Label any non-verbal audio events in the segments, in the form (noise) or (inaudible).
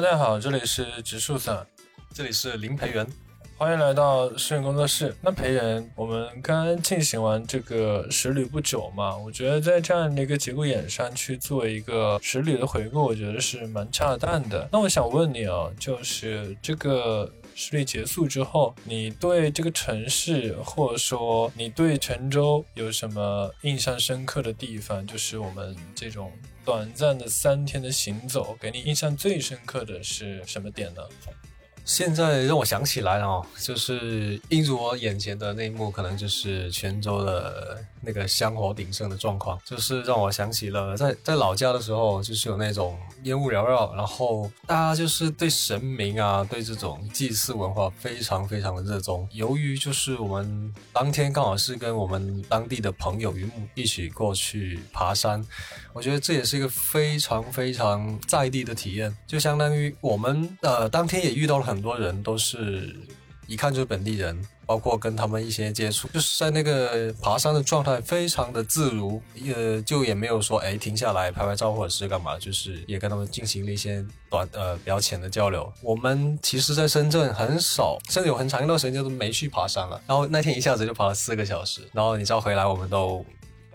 大家好，这里是植树伞，这里是林培元，欢迎来到诗人工作室。那培元，我们刚进行完这个十旅不久嘛，我觉得在这样的一个节骨眼上去做一个十旅的回顾，我觉得是蛮恰当的。那我想问你啊，就是这个。实力结束之后，你对这个城市，或者说你对泉州有什么印象深刻的地方？就是我们这种短暂的三天的行走，给你印象最深刻的是什么点呢？现在让我想起来哦，就是映入我眼前的那一幕，可能就是泉州的那个香火鼎盛的状况，就是让我想起了在在老家的时候，就是有那种烟雾缭绕，然后大家就是对神明啊，对这种祭祀文化非常非常的热衷。由于就是我们当天刚好是跟我们当地的朋友云木一起过去爬山，我觉得这也是一个非常非常在地的体验，就相当于我们呃当天也遇到了很。很多人都是一看就是本地人，包括跟他们一些接触，就是在那个爬山的状态非常的自如，呃，就也没有说哎停下来拍拍照或者是干嘛，就是也跟他们进行了一些短呃比较浅的交流。我们其实，在深圳很少，甚至有很长一段时间都没去爬山了。然后那天一下子就爬了四个小时，然后你知道回来我们都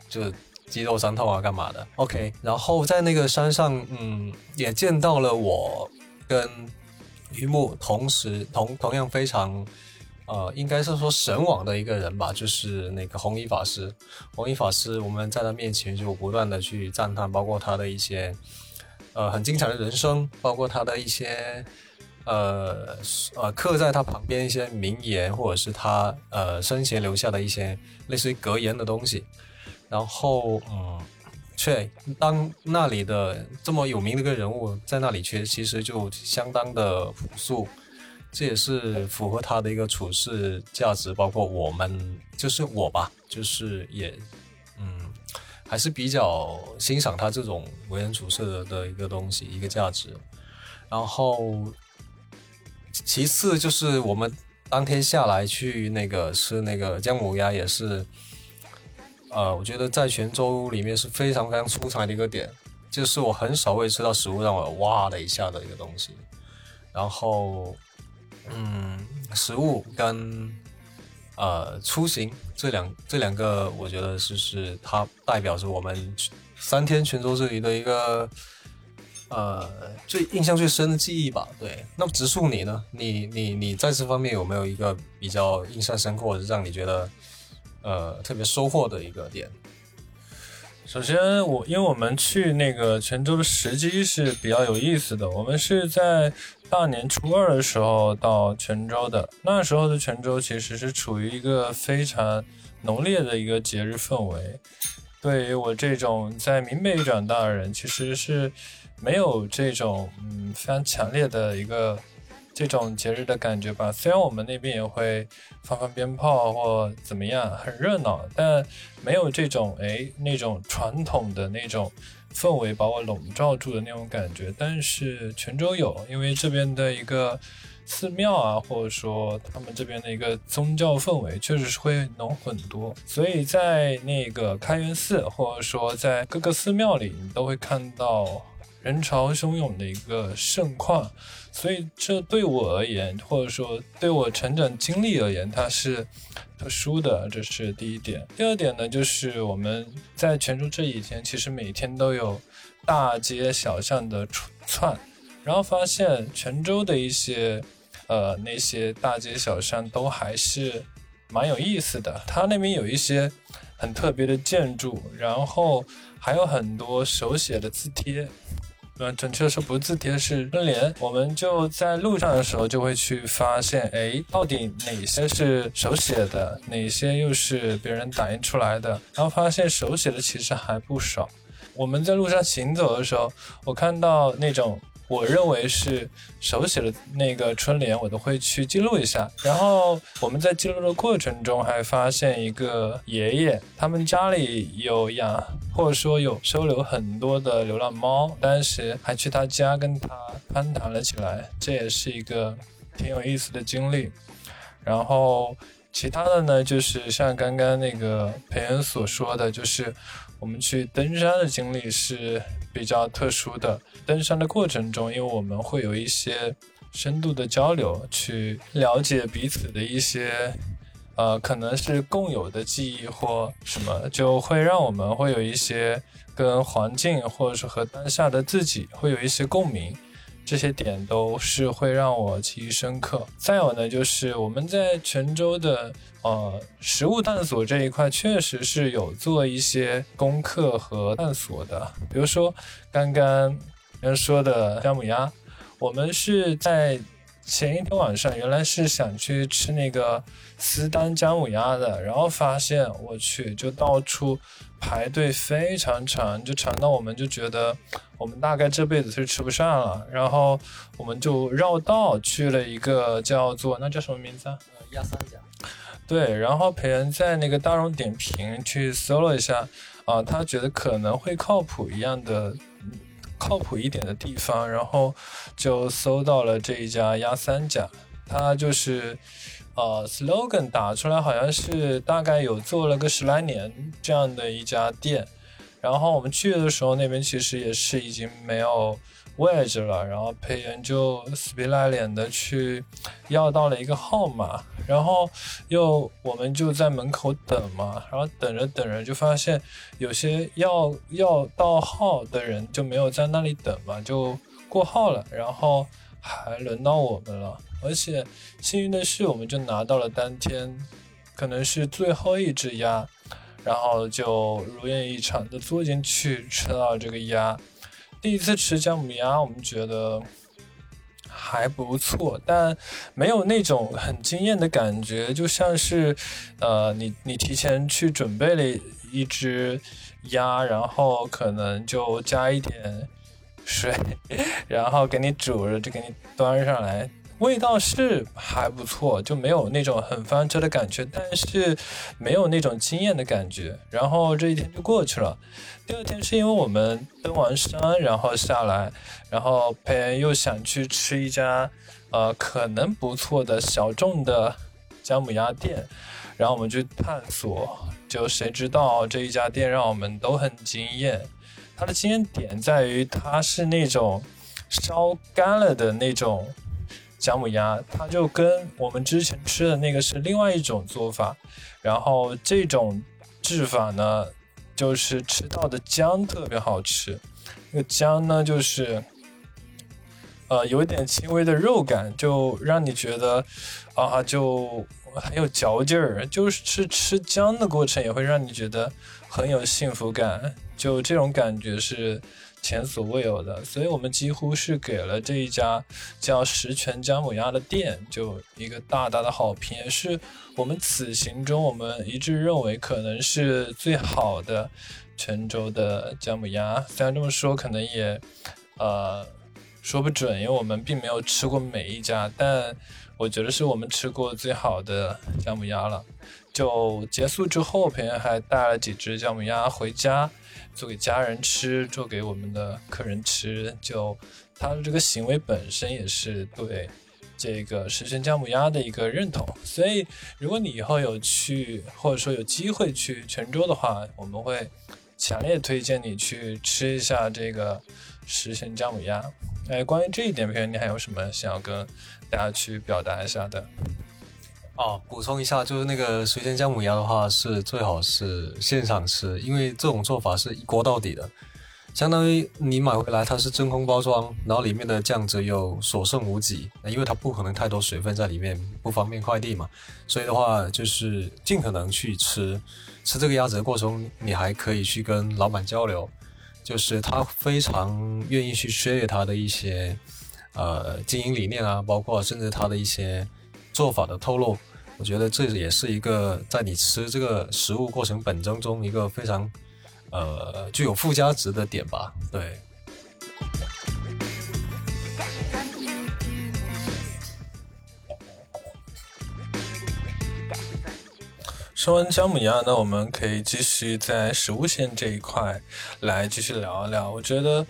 就肌肉酸痛啊干嘛的。OK，然后在那个山上，嗯，也见到了我跟。榆木同时同同样非常，呃，应该是说神往的一个人吧，就是那个红衣法师。红衣法师，我们在他面前就不断的去赞叹，包括他的一些，呃，很精彩的人生，包括他的一些，呃呃，刻在他旁边一些名言，或者是他呃生前留下的一些类似于格言的东西。然后，嗯。却当那里的这么有名的一个人物在那里，却其实就相当的朴素，这也是符合他的一个处事价值。包括我们，就是我吧，就是也，嗯，还是比较欣赏他这种为人处事的的一个东西，一个价值。然后，其次就是我们当天下来去那个吃那个姜母鸭，也是。呃，我觉得在泉州里面是非常非常出彩的一个点，就是我很少会吃到食物让我哇的一下的一个东西。然后，嗯，食物跟呃出行这两这两个，我觉得是是它代表着我们三天泉州这里的一个呃最印象最深的记忆吧。对，那么植树你呢？你你你在这方面有没有一个比较印象深刻，或者让你觉得？呃，特别收获的一个点。首先，我因为我们去那个泉州的时机是比较有意思的，我们是在大年初二的时候到泉州的。那时候的泉州其实是处于一个非常浓烈的一个节日氛围。对于我这种在闽北长大的人，其实是没有这种嗯非常强烈的一个。这种节日的感觉吧，虽然我们那边也会放放鞭炮或怎么样，很热闹，但没有这种哎那种传统的那种氛围把我笼罩住的那种感觉。但是泉州有，因为这边的一个寺庙啊，或者说他们这边的一个宗教氛围，确实是会浓很多。所以在那个开元寺，或者说在各个寺庙里，你都会看到。人潮汹涌的一个盛况，所以这对我而言，或者说对我成长经历而言，它是特殊的，这是第一点。第二点呢，就是我们在泉州这几天，其实每天都有大街小巷的串，然后发现泉州的一些呃那些大街小巷都还是蛮有意思的。它那边有一些很特别的建筑，然后还有很多手写的字帖。嗯，准确的说不是字帖，是春联。我们就在路上的时候就会去发现，哎，到底哪些是手写的，哪些又是别人打印出来的？然后发现手写的其实还不少。我们在路上行走的时候，我看到那种。我认为是手写的那个春联，我都会去记录一下。然后我们在记录的过程中，还发现一个爷爷，他们家里有养，或者说有收留很多的流浪猫。当时还去他家跟他攀谈了起来，这也是一个挺有意思的经历。然后其他的呢，就是像刚刚那个裴恩所说的，就是我们去登山的经历是比较特殊的。登山的过程中，因为我们会有一些深度的交流，去了解彼此的一些，呃，可能是共有的记忆或什么，就会让我们会有一些跟环境或者是和当下的自己会有一些共鸣。这些点都是会让我记忆深刻。再有呢，就是我们在泉州的呃食物探索这一块，确实是有做一些功课和探索的。比如说刚刚人说的姜母鸭，我们是在前一天晚上原来是想去吃那个私丹姜母鸭的，然后发现我去就到处。排队非常长，就长到我们就觉得我们大概这辈子是吃不上了。然后我们就绕道去了一个叫做那叫什么名字啊？呃，鸭三甲。对，然后裴恩在那个大众点评去搜了一下，啊，他觉得可能会靠谱一样的，靠谱一点的地方，然后就搜到了这一家鸭三甲，它就是。呃，slogan 打出来好像是大概有做了个十来年这样的一家店，然后我们去的时候那边其实也是已经没有位置了，然后裴岩就死皮赖脸的去要到了一个号码，然后又我们就在门口等嘛，然后等着等着就发现有些要要到号的人就没有在那里等嘛，就过号了，然后还轮到我们了。而且幸运的是，我们就拿到了当天可能是最后一只鸭，然后就如愿以偿的坐进去吃到这个鸭。第一次吃姜母鸭，我们觉得还不错，但没有那种很惊艳的感觉，就像是呃，你你提前去准备了一只鸭，然后可能就加一点水，(laughs) 然后给你煮着，就给你端上来。味道是还不错，就没有那种很翻车的感觉，但是没有那种惊艳的感觉。然后这一天就过去了。第二天是因为我们登完山，然后下来，然后裴恩又想去吃一家呃可能不错的小众的姜母鸭店，然后我们去探索。就谁知道这一家店让我们都很惊艳。它的惊艳点在于它是那种烧干了的那种。姜母鸭，它就跟我们之前吃的那个是另外一种做法，然后这种制法呢，就是吃到的姜特别好吃，那个姜呢就是，呃，有一点轻微的肉感，就让你觉得啊，就很有嚼劲儿，就是吃姜的过程也会让你觉得很有幸福感，就这种感觉是。前所未有的，所以我们几乎是给了这一家叫十全姜母鸭的店就一个大大的好评，也是我们此行中我们一致认为可能是最好的泉州的姜母鸭。虽然这么说可能也呃说不准，因为我们并没有吃过每一家，但我觉得是我们吃过最好的姜母鸭了。就结束之后，朋友还带了几只姜母鸭回家。做给家人吃，做给我们的客人吃，就他的这个行为本身也是对这个食神姜母鸭的一个认同。所以，如果你以后有去，或者说有机会去泉州的话，我们会强烈推荐你去吃一下这个食神姜母鸭。哎，关于这一点，朋友，你还有什么想要跟大家去表达一下的？哦，补充一下，就是那个水煎姜母鸭的话，是最好是现场吃，因为这种做法是一锅到底的，相当于你买回来它是真空包装，然后里面的酱汁又所剩无几，因为它不可能太多水分在里面，不方便快递嘛，所以的话就是尽可能去吃，吃这个鸭子的过程，你还可以去跟老板交流，就是他非常愿意去 share 他的一些呃经营理念啊，包括甚至他的一些。做法的透露，我觉得这也是一个在你吃这个食物过程本身中一个非常呃具有附加值的点吧。对。说完姜母鸭，那我们可以继续在食物线这一块来继续聊一聊。我觉得，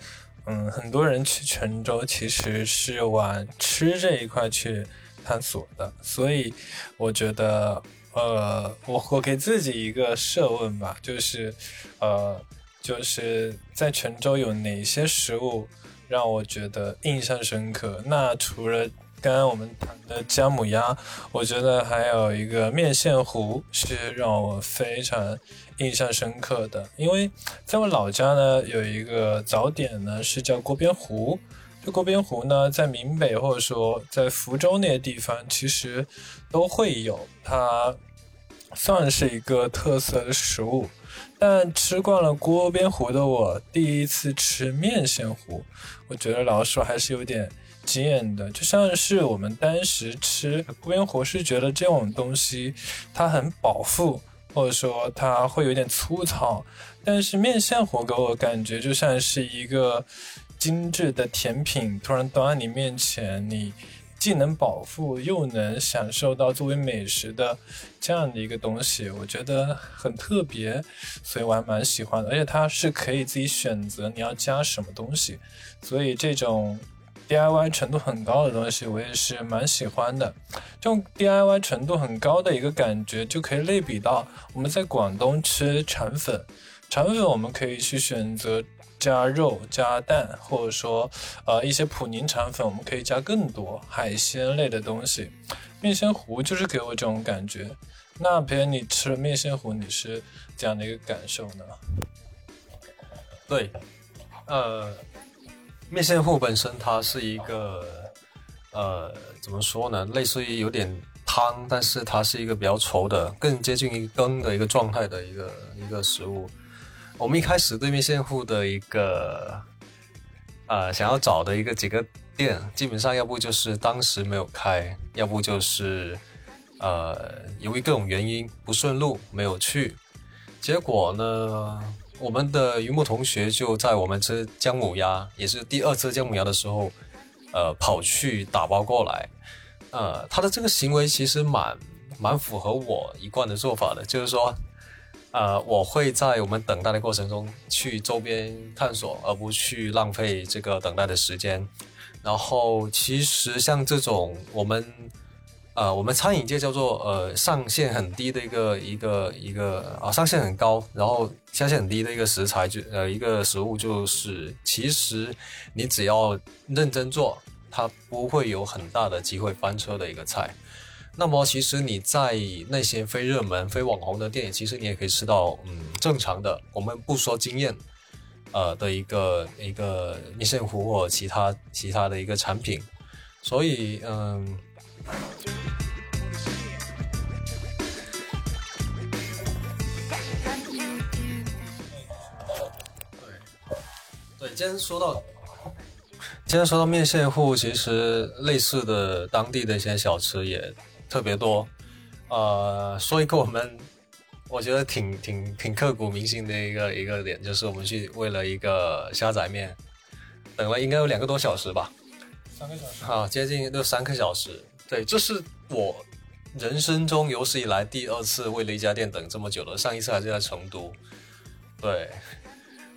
嗯，很多人去泉州其实是往吃这一块去。探索的，所以我觉得，呃，我我给自己一个设问吧，就是，呃，就是在泉州有哪些食物让我觉得印象深刻？那除了刚刚我们谈的姜母鸭，我觉得还有一个面线糊是让我非常印象深刻的，因为在我老家呢有一个早点呢是叫锅边糊。这锅边糊呢，在闽北或者说在福州那些地方，其实都会有，它算是一个特色的食物。但吃惯了锅边糊的我，第一次吃面线糊，我觉得老实说还是有点惊艳的。就像是我们当时吃锅边糊，是觉得这种东西它很饱腹，或者说它会有点粗糙，但是面线糊给我感觉就像是一个。精致的甜品突然端在你面前，你既能饱腹又能享受到作为美食的这样的一个东西，我觉得很特别，所以我还蛮喜欢的。而且它是可以自己选择你要加什么东西，所以这种 DIY 程度很高的东西，我也是蛮喜欢的。这种 DIY 程度很高的一个感觉，就可以类比到我们在广东吃肠粉，肠粉我们可以去选择。加肉、加蛋，或者说，呃，一些普宁肠粉，我们可以加更多海鲜类的东西。面线糊就是给我这种感觉。那别人你吃了面线糊，你是这样的一个感受呢？对，呃，面线糊本身它是一个，呃，怎么说呢？类似于有点汤，但是它是一个比较稠的，更接近于羹的一个状态的一个一个食物。我们一开始对面线户的一个，呃，想要找的一个几个店，基本上要不就是当时没有开，要不就是，呃，由于各种原因不顺路没有去。结果呢，我们的榆木同学就在我们吃姜母鸭，也是第二次姜母鸭的时候，呃，跑去打包过来。呃，他的这个行为其实蛮蛮符合我一贯的做法的，就是说。呃，我会在我们等待的过程中去周边探索，而不去浪费这个等待的时间。然后，其实像这种我们呃，我们餐饮界叫做呃上限很低的一个一个一个啊上限很高，然后下限很低的一个食材就呃一个食物，就是其实你只要认真做，它不会有很大的机会翻车的一个菜。那么，其实你在那些非热门、非网红的店，其实你也可以吃到，嗯，正常的。我们不说经验，呃的一个一个面线糊或其他其他的一个产品。所以，嗯，对，对，今天说到。今天说到面线糊，其实类似的当地的一些小吃也特别多。呃，说一个我们我觉得挺挺挺刻骨铭心的一个一个点，就是我们去为了一个虾仔面，等了应该有两个多小时吧，三个小时。啊，接近都三个小时。对，这是我人生中有史以来第二次为了一家店等这么久了，上一次还是在成都。对。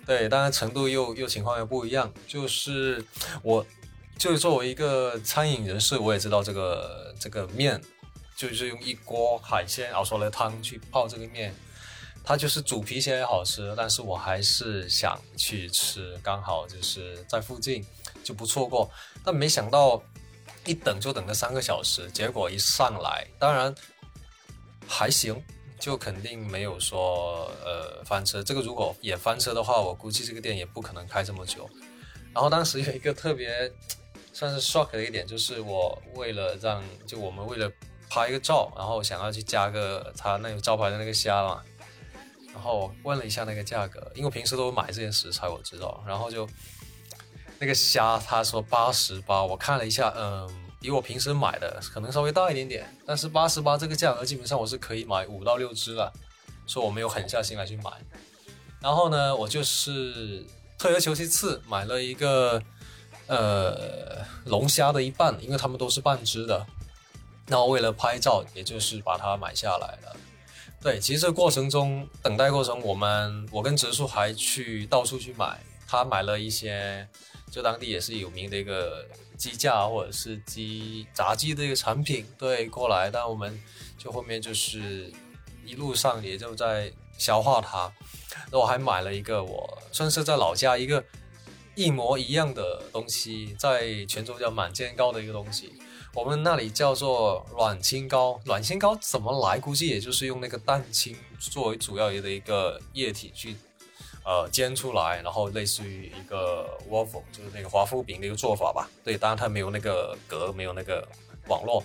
对，当然成都又又情况又不一样。就是我，就是作为一个餐饮人士，我也知道这个这个面，就是用一锅海鲜熬出来的汤去泡这个面，它就是煮皮些好吃。但是我还是想去吃，刚好就是在附近，就不错过。但没想到一等就等了三个小时，结果一上来，当然还行。就肯定没有说呃翻车，这个如果也翻车的话，我估计这个店也不可能开这么久。然后当时有一个特别算是 shock 的一点，就是我为了让就我们为了拍一个照，然后想要去加个他那个招牌的那个虾嘛，然后问了一下那个价格，因为我平时都买这些食材我知道，然后就那个虾他说八十八，我看了一下，嗯。比我平时买的可能稍微大一点点，但是八十八这个价格基本上我是可以买五到六只了，所以我没有狠下心来去买。然后呢，我就是退而求其次买了一个呃龙虾的一半，因为他们都是半只的。然后为了拍照，也就是把它买下来了。对，其实这过程中等待过程，我们我跟植树还去到处去买，他买了一些。就当地也是有名的一个鸡架或者是鸡炸鸡的一个产品，对，过来，但我们就后面就是一路上也就在消化它。那我还买了一个我算是在老家一个一模一样的东西，在泉州叫满煎糕的一个东西。我们那里叫做卵清糕，卵清糕怎么来？估计也就是用那个蛋清作为主要的一个液体去，呃，煎出来，然后类似于一个 waffle，就是那个华夫饼的一个做法吧。对，当然它没有那个格，没有那个网络。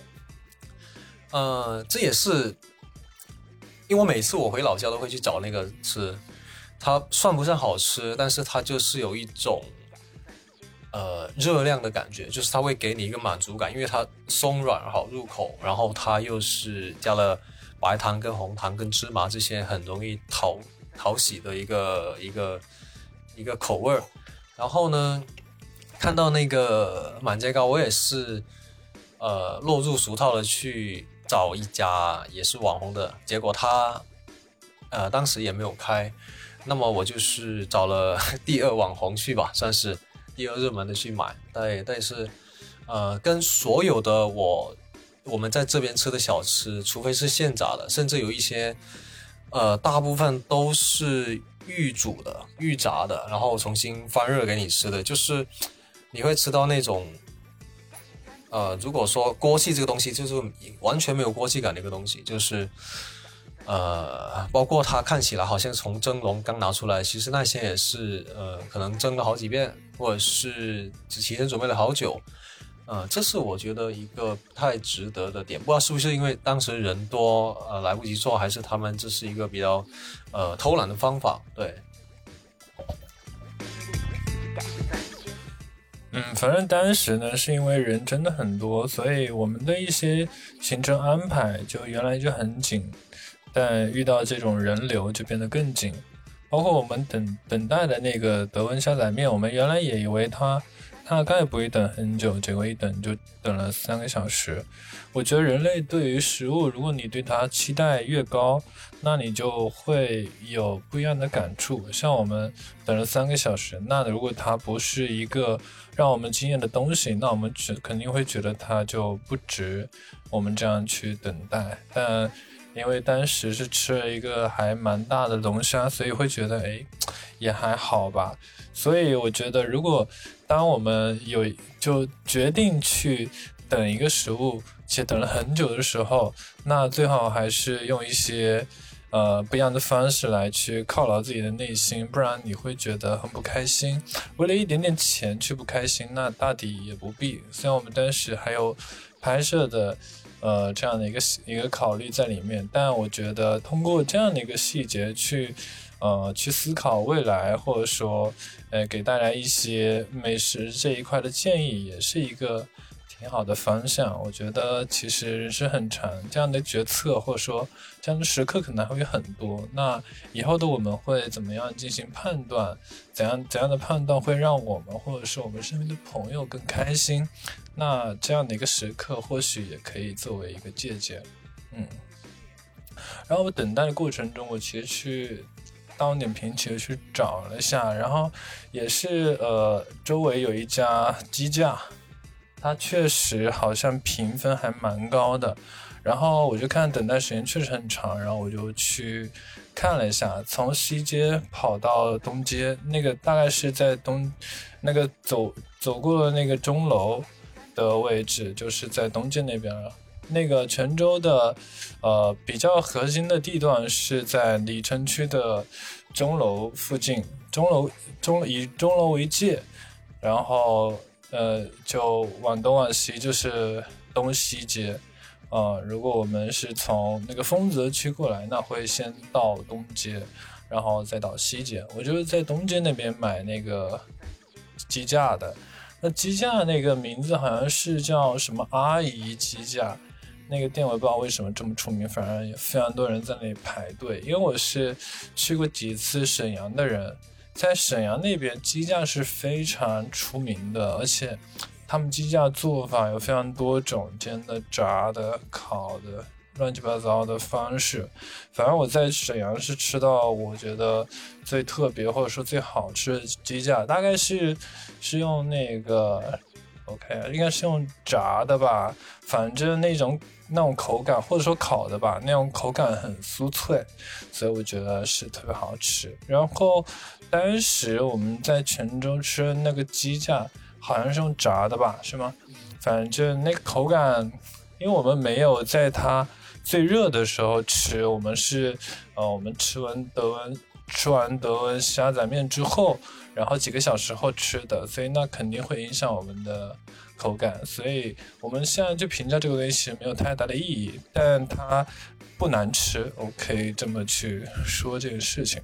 呃，这也是，因为我每次我回老家都会去找那个吃，它算不上好吃，但是它就是有一种。呃，热量的感觉就是它会给你一个满足感，因为它松软好入口，然后它又是加了白糖跟红糖跟芝麻这些很容易讨讨喜的一个一个一个口味儿。然后呢，看到那个满街糕，我也是呃落入俗套的去找一家也是网红的，结果他呃当时也没有开，那么我就是找了 (laughs) 第二网红去吧，算是。第二热门的去买，对，但是，呃，跟所有的我我们在这边吃的小吃，除非是现炸的，甚至有一些，呃，大部分都是预煮的、预炸的，然后重新翻热给你吃的，就是你会吃到那种，呃，如果说锅气这个东西，就是完全没有锅气感的一个东西，就是。呃，包括它看起来好像从蒸笼刚拿出来，其实那些也是呃，可能蒸了好几遍，或者是提前准备了好久。呃，这是我觉得一个不太值得的点，不知道是不是因为当时人多，呃，来不及做，还是他们这是一个比较呃偷懒的方法？对。嗯，反正当时呢，是因为人真的很多，所以我们的一些行程安排就原来就很紧。但遇到这种人流就变得更紧，包括我们等等待的那个德文虾仔面，我们原来也以为它大概不会等很久，结果一等就等了三个小时。我觉得人类对于食物，如果你对它期待越高，那你就会有不一样的感触。像我们等了三个小时，那如果它不是一个让我们惊艳的东西，那我们只肯定会觉得它就不值我们这样去等待。但因为当时是吃了一个还蛮大的龙虾，所以会觉得哎，也还好吧。所以我觉得，如果当我们有就决定去等一个食物，且等了很久的时候，那最好还是用一些呃不一样的方式来去犒劳自己的内心，不然你会觉得很不开心。为了一点点钱去不开心，那大抵也不必。虽然我们当时还有拍摄的。呃，这样的一个一个考虑在里面，但我觉得通过这样的一个细节去，呃，去思考未来，或者说，呃，给大家一些美食这一块的建议，也是一个挺好的方向。我觉得其实人生很长，这样的决策或者说这样的时刻可能还会很多。那以后的我们会怎么样进行判断？怎样怎样的判断会让我们或者是我们身边的朋友更开心？那这样的一个时刻，或许也可以作为一个借鉴，嗯。然后我等待的过程中，我其实去大众点评其实去找了一下，然后也是呃，周围有一家鸡架，它确实好像评分还蛮高的。然后我就看等待时间确实很长，然后我就去看了一下，从西街跑到东街，那个大概是在东那个走走过了那个钟楼。的位置就是在东街那边了。那个泉州的，呃，比较核心的地段是在鲤城区的钟楼附近。钟楼钟以钟楼为界，然后呃，就往东往西就是东西街。啊，如果我们是从那个丰泽区过来，那会先到东街，然后再到西街。我就是在东街那边买那个鸡架的。那鸡架那个名字好像是叫什么阿姨鸡架，那个店我也不知道为什么这么出名，反正非常多人在那里排队。因为我是去过几次沈阳的人，在沈阳那边鸡架是非常出名的，而且他们鸡架做法有非常多种，煎的、炸的、烤的，乱七八糟的方式。反正我在沈阳是吃到我觉得最特别或者说最好吃的鸡架，大概是是用那个 OK，应该是用炸的吧，反正那种那种口感或者说烤的吧，那种口感很酥脆，所以我觉得是特别好吃。然后当时我们在泉州吃那个鸡架。好像是用炸的吧，是吗？反正那个口感，因为我们没有在它最热的时候吃，我们是，呃，我们吃完德文吃完德文虾仔面之后，然后几个小时后吃的，所以那肯定会影响我们的口感，所以我们现在就评价这个东西没有太大的意义，但它不难吃，我可以这么去说这个事情，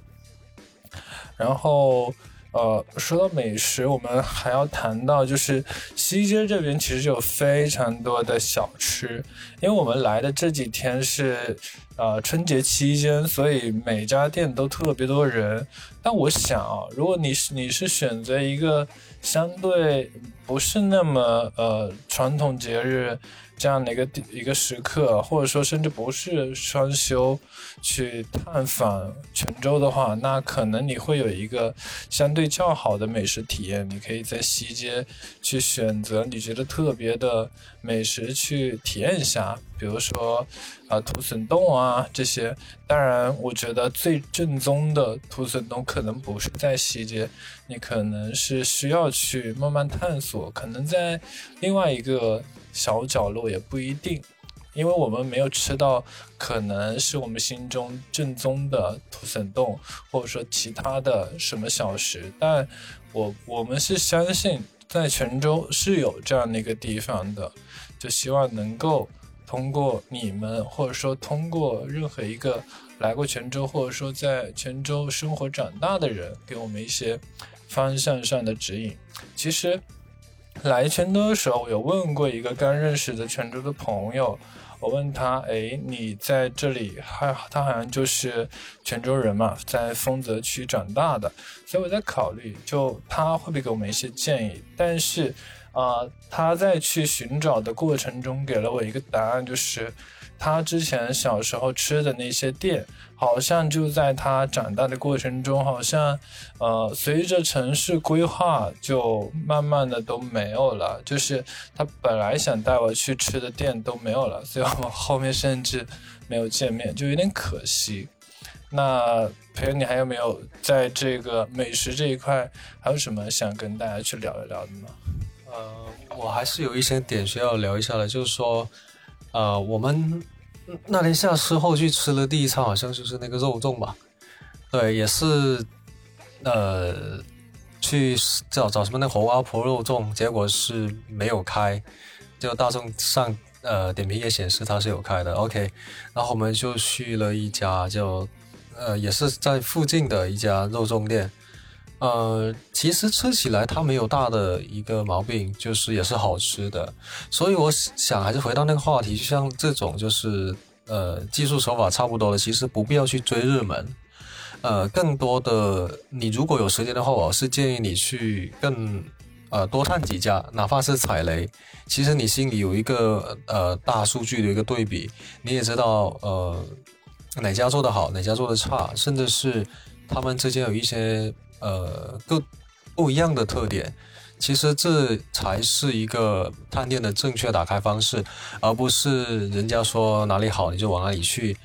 然后。呃，说到美食，我们还要谈到，就是西街这边其实有非常多的小吃，因为我们来的这几天是呃春节期间，所以每家店都特别多人。但我想啊，如果你是你是选择一个相对不是那么呃传统节日。这样的一个一个时刻，或者说甚至不是双休去探访泉州的话，那可能你会有一个相对较好的美食体验。你可以在西街去选择你觉得特别的美食去体验一下，比如说啊土笋冻啊这些。当然，我觉得最正宗的土笋冻可能不是在西街，你可能是需要去慢慢探索，可能在另外一个。小角落也不一定，因为我们没有吃到可能是我们心中正宗的土笋冻，或者说其他的什么小食。但我我们是相信在泉州是有这样的一个地方的，就希望能够通过你们，或者说通过任何一个来过泉州，或者说在泉州生活长大的人，给我们一些方向上的指引。其实。来泉州的时候，我有问过一个刚认识的泉州的朋友，我问他：“哎，你在这里，还他好像就是泉州人嘛，在丰泽区长大的，所以我在考虑，就他会不会给我们一些建议？但是，啊，他在去寻找的过程中给了我一个答案，就是。”他之前小时候吃的那些店，好像就在他长大的过程中，好像，呃，随着城市规划，就慢慢的都没有了。就是他本来想带我去吃的店都没有了，所以我们后面甚至没有见面，就有点可惜。那朋友，你还有没有在这个美食这一块，还有什么想跟大家去聊一聊的吗？呃，我还是有一些点需要聊一下的，就是说。呃，我们那天下车后去吃了第一餐，好像就是那个肉粽吧？对，也是，呃，去找找什么那红阿婆肉粽，结果是没有开，就大众上呃点评页显示它是有开的。OK，然后我们就去了一家叫呃也是在附近的一家肉粽店。呃，其实吃起来它没有大的一个毛病，就是也是好吃的。所以我想还是回到那个话题，就像这种就是呃技术手法差不多的，其实不必要去追热门。呃，更多的你如果有时间的话，我是建议你去更呃多看几家，哪怕是踩雷，其实你心里有一个呃大数据的一个对比，你也知道呃哪家做的好，哪家做的差，甚至是他们之间有一些。呃，各不一样的特点，其实这才是一个探店的正确打开方式，而不是人家说哪里好你就往哪里去。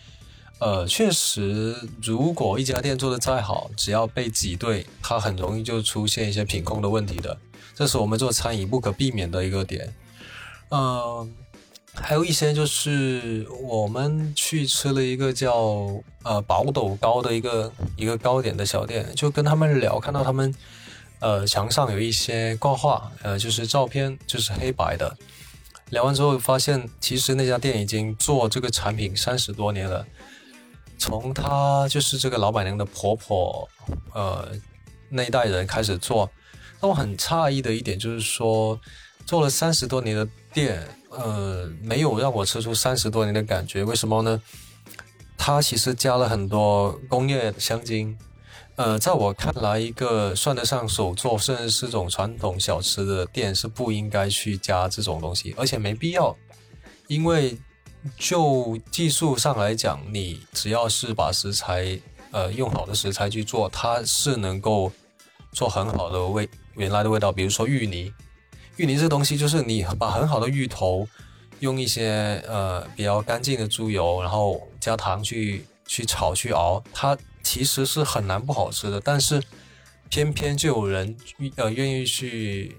呃，确实，如果一家店做的再好，只要被挤兑，它很容易就出现一些品控的问题的，这是我们做餐饮不可避免的一个点。嗯。还有一些就是我们去吃了一个叫呃宝斗糕的一个一个糕点的小店，就跟他们聊，看到他们呃墙上有一些挂画，呃就是照片就是黑白的。聊完之后发现，其实那家店已经做这个产品三十多年了，从他就是这个老板娘的婆婆呃那一代人开始做。那我很诧异的一点就是说，做了三十多年的店。呃，没有让我吃出三十多年的感觉，为什么呢？它其实加了很多工业香精。呃，在我看来，一个算得上手做，甚至是种传统小吃的店，是不应该去加这种东西，而且没必要。因为就技术上来讲，你只要是把食材呃用好的食材去做，它是能够做很好的味原来的味道。比如说芋泥，芋泥这东西就是你把很好的芋头，用一些呃比较干净的猪油，然后加糖去去炒去熬，它其实是很难不好吃的。但是偏偏就有人呃愿意去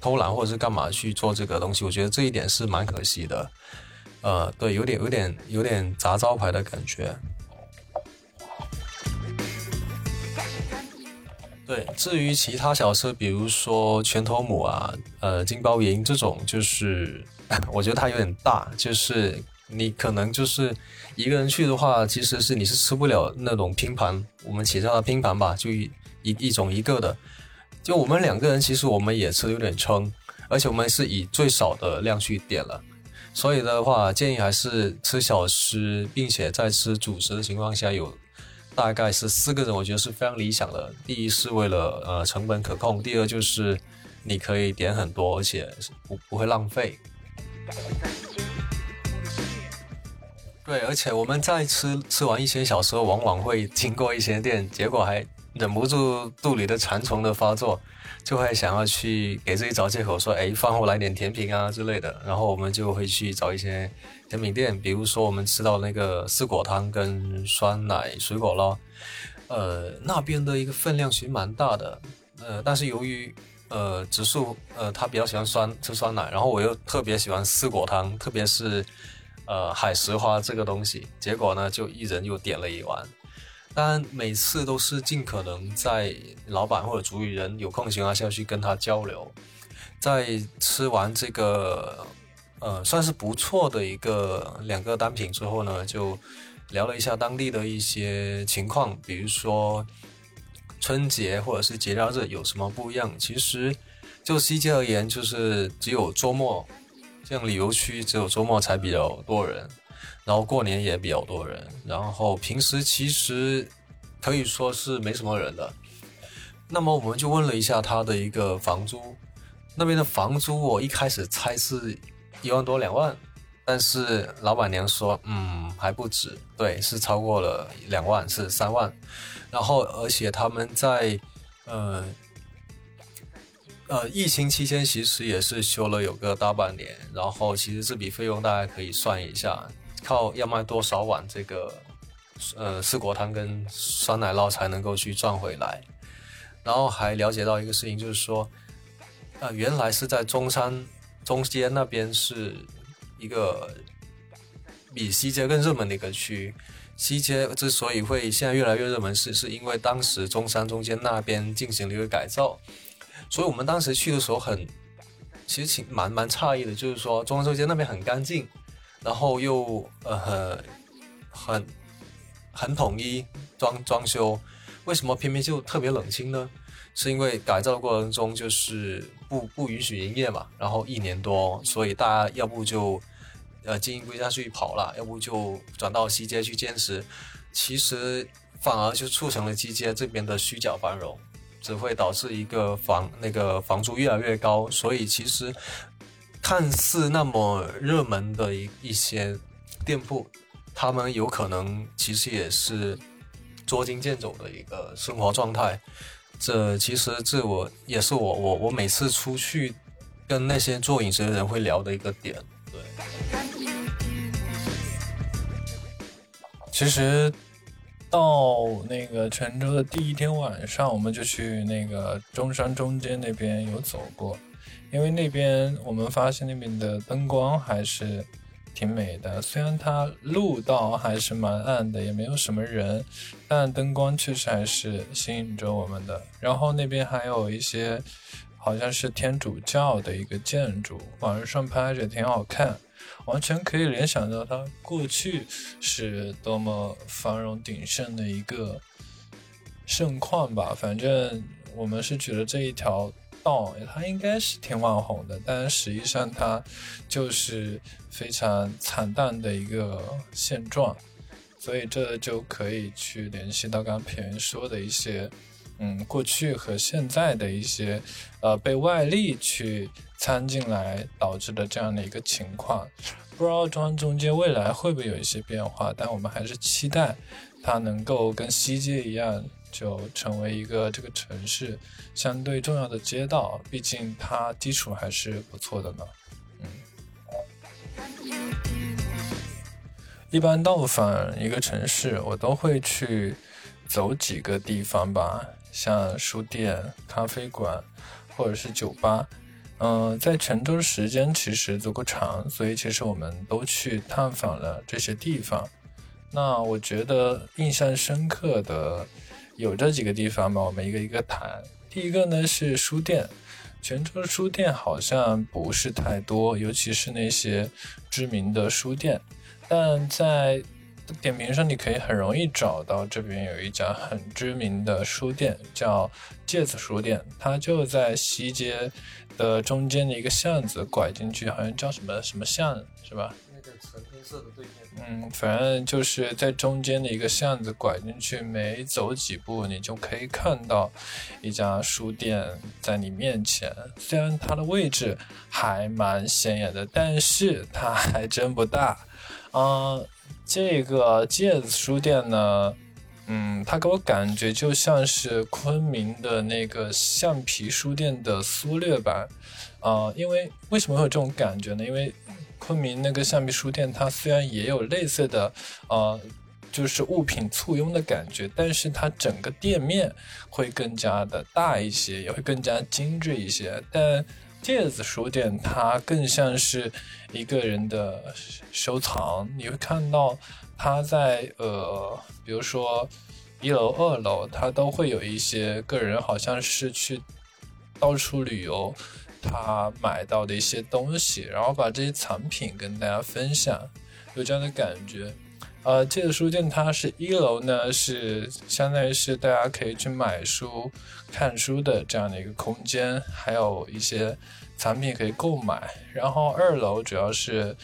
偷懒或者是干嘛去做这个东西，我觉得这一点是蛮可惜的。呃，对，有点有点有点砸招牌的感觉。对，至于其他小吃，比如说拳头母啊，呃，金包银这种，就是 (laughs) 我觉得它有点大，就是你可能就是一个人去的话，其实是你是吃不了那种拼盘，我们起叫它拼盘吧，就一一一种一个的。就我们两个人，其实我们也吃的有点撑，而且我们是以最少的量去点了。所以的话，建议还是吃小吃，并且在吃主食的情况下，有大概是四个人，我觉得是非常理想的。第一是为了呃成本可控，第二就是你可以点很多，而且不不会浪费。对，而且我们在吃吃完一些小吃，往往会经过一些店，结果还忍不住肚里的馋虫的发作。就会想要去给自己找借口，说，哎，饭后来点甜品啊之类的。然后我们就会去找一些甜品店，比如说我们吃到那个四果汤跟酸奶水果捞，呃，那边的一个分量其实蛮大的，呃，但是由于呃植树呃他比较喜欢酸吃酸奶，然后我又特别喜欢四果汤，特别是呃海石花这个东西，结果呢就一人又点了一碗。当然，每次都是尽可能在老板或者主理人有空的情况下去跟他交流。在吃完这个呃算是不错的一个两个单品之后呢，就聊了一下当地的一些情况，比如说春节或者是节假日有什么不一样。其实就西街而言，就是只有周末，像旅游区只有周末才比较多人。然后过年也比较多人，然后平时其实可以说是没什么人的。那么我们就问了一下他的一个房租，那边的房租我一开始猜是一万多两万，但是老板娘说，嗯，还不止，对，是超过了两万，是三万。然后而且他们在呃呃疫情期间其实也是休了有个大半年，然后其实这笔费用大家可以算一下。靠要卖多少碗这个呃四果汤跟酸奶酪才能够去赚回来？然后还了解到一个事情，就是说，呃，原来是在中山中街那边是一个比西街更热门的一个区。西街之所以会现在越来越热门，是是因为当时中山中间那边进行了一个改造。所以我们当时去的时候很，其实挺蛮蛮诧异的，就是说中山中街那边很干净。然后又呃很很很统一装装修，为什么偏偏就特别冷清呢？是因为改造的过程中就是不不允许营业嘛，然后一年多，所以大家要不就呃经营不下去跑了，要不就转到西街去坚持，其实反而就促成了西街这边的虚假繁荣，只会导致一个房那个房租越来越高，所以其实。看似那么热门的一一些店铺，他们有可能其实也是捉襟见肘的一个生活状态。这其实这我也是我我我每次出去跟那些做饮食的人会聊的一个点。对，其实到那个泉州的第一天晚上，我们就去那个中山中间那边有走过。因为那边我们发现那边的灯光还是挺美的，虽然它路道还是蛮暗的，也没有什么人，但灯光确实还是吸引着我们的。然后那边还有一些好像是天主教的一个建筑，晚上拍着挺好看，完全可以联想到它过去是多么繁荣鼎盛的一个盛况吧。反正我们是觉得这一条。道它应该是挺网红的，但实际上它就是非常惨淡的一个现状，所以这就可以去联系到刚刚片源说的一些，嗯，过去和现在的一些，呃，被外力去掺进来导致的这样的一个情况。不知道中央中街未来会不会有一些变化，但我们还是期待它能够跟西街一样，就成为一个这个城市相对重要的街道。毕竟它基础还是不错的呢。嗯，一般到访一个城市，我都会去走几个地方吧，像书店、咖啡馆或者是酒吧。嗯，在泉州的时间其实足够长，所以其实我们都去探访了这些地方。那我觉得印象深刻的有这几个地方吧，我们一个一个谈。第一个呢是书店，泉州的书店好像不是太多，尤其是那些知名的书店，但在点评上你可以很容易找到这边有一家很知名的书店，叫芥子书店，它就在西街。的中间的一个巷子拐进去，好像叫什么什么巷，是吧？那个橙黑色的对。嗯，反正就是在中间的一个巷子拐进去，没走几步，你就可以看到一家书店在你面前。虽然它的位置还蛮显眼的，但是它还真不大。嗯，这个芥子书店呢？嗯，它给我感觉就像是昆明的那个橡皮书店的缩略版，啊，因为为什么会有这种感觉呢？因为昆明那个橡皮书店，它虽然也有类似的，呃，就是物品簇拥的感觉，但是它整个店面会更加的大一些，也会更加精致一些。但芥子书店它更像是一个人的收藏，你会看到。他在呃，比如说一楼、二楼，他都会有一些个人，好像是去到处旅游，他买到的一些东西，然后把这些藏品跟大家分享，有这样的感觉。呃，这个书店它是一楼呢，是相当于是大家可以去买书、看书的这样的一个空间，还有一些藏品可以购买。然后二楼主要是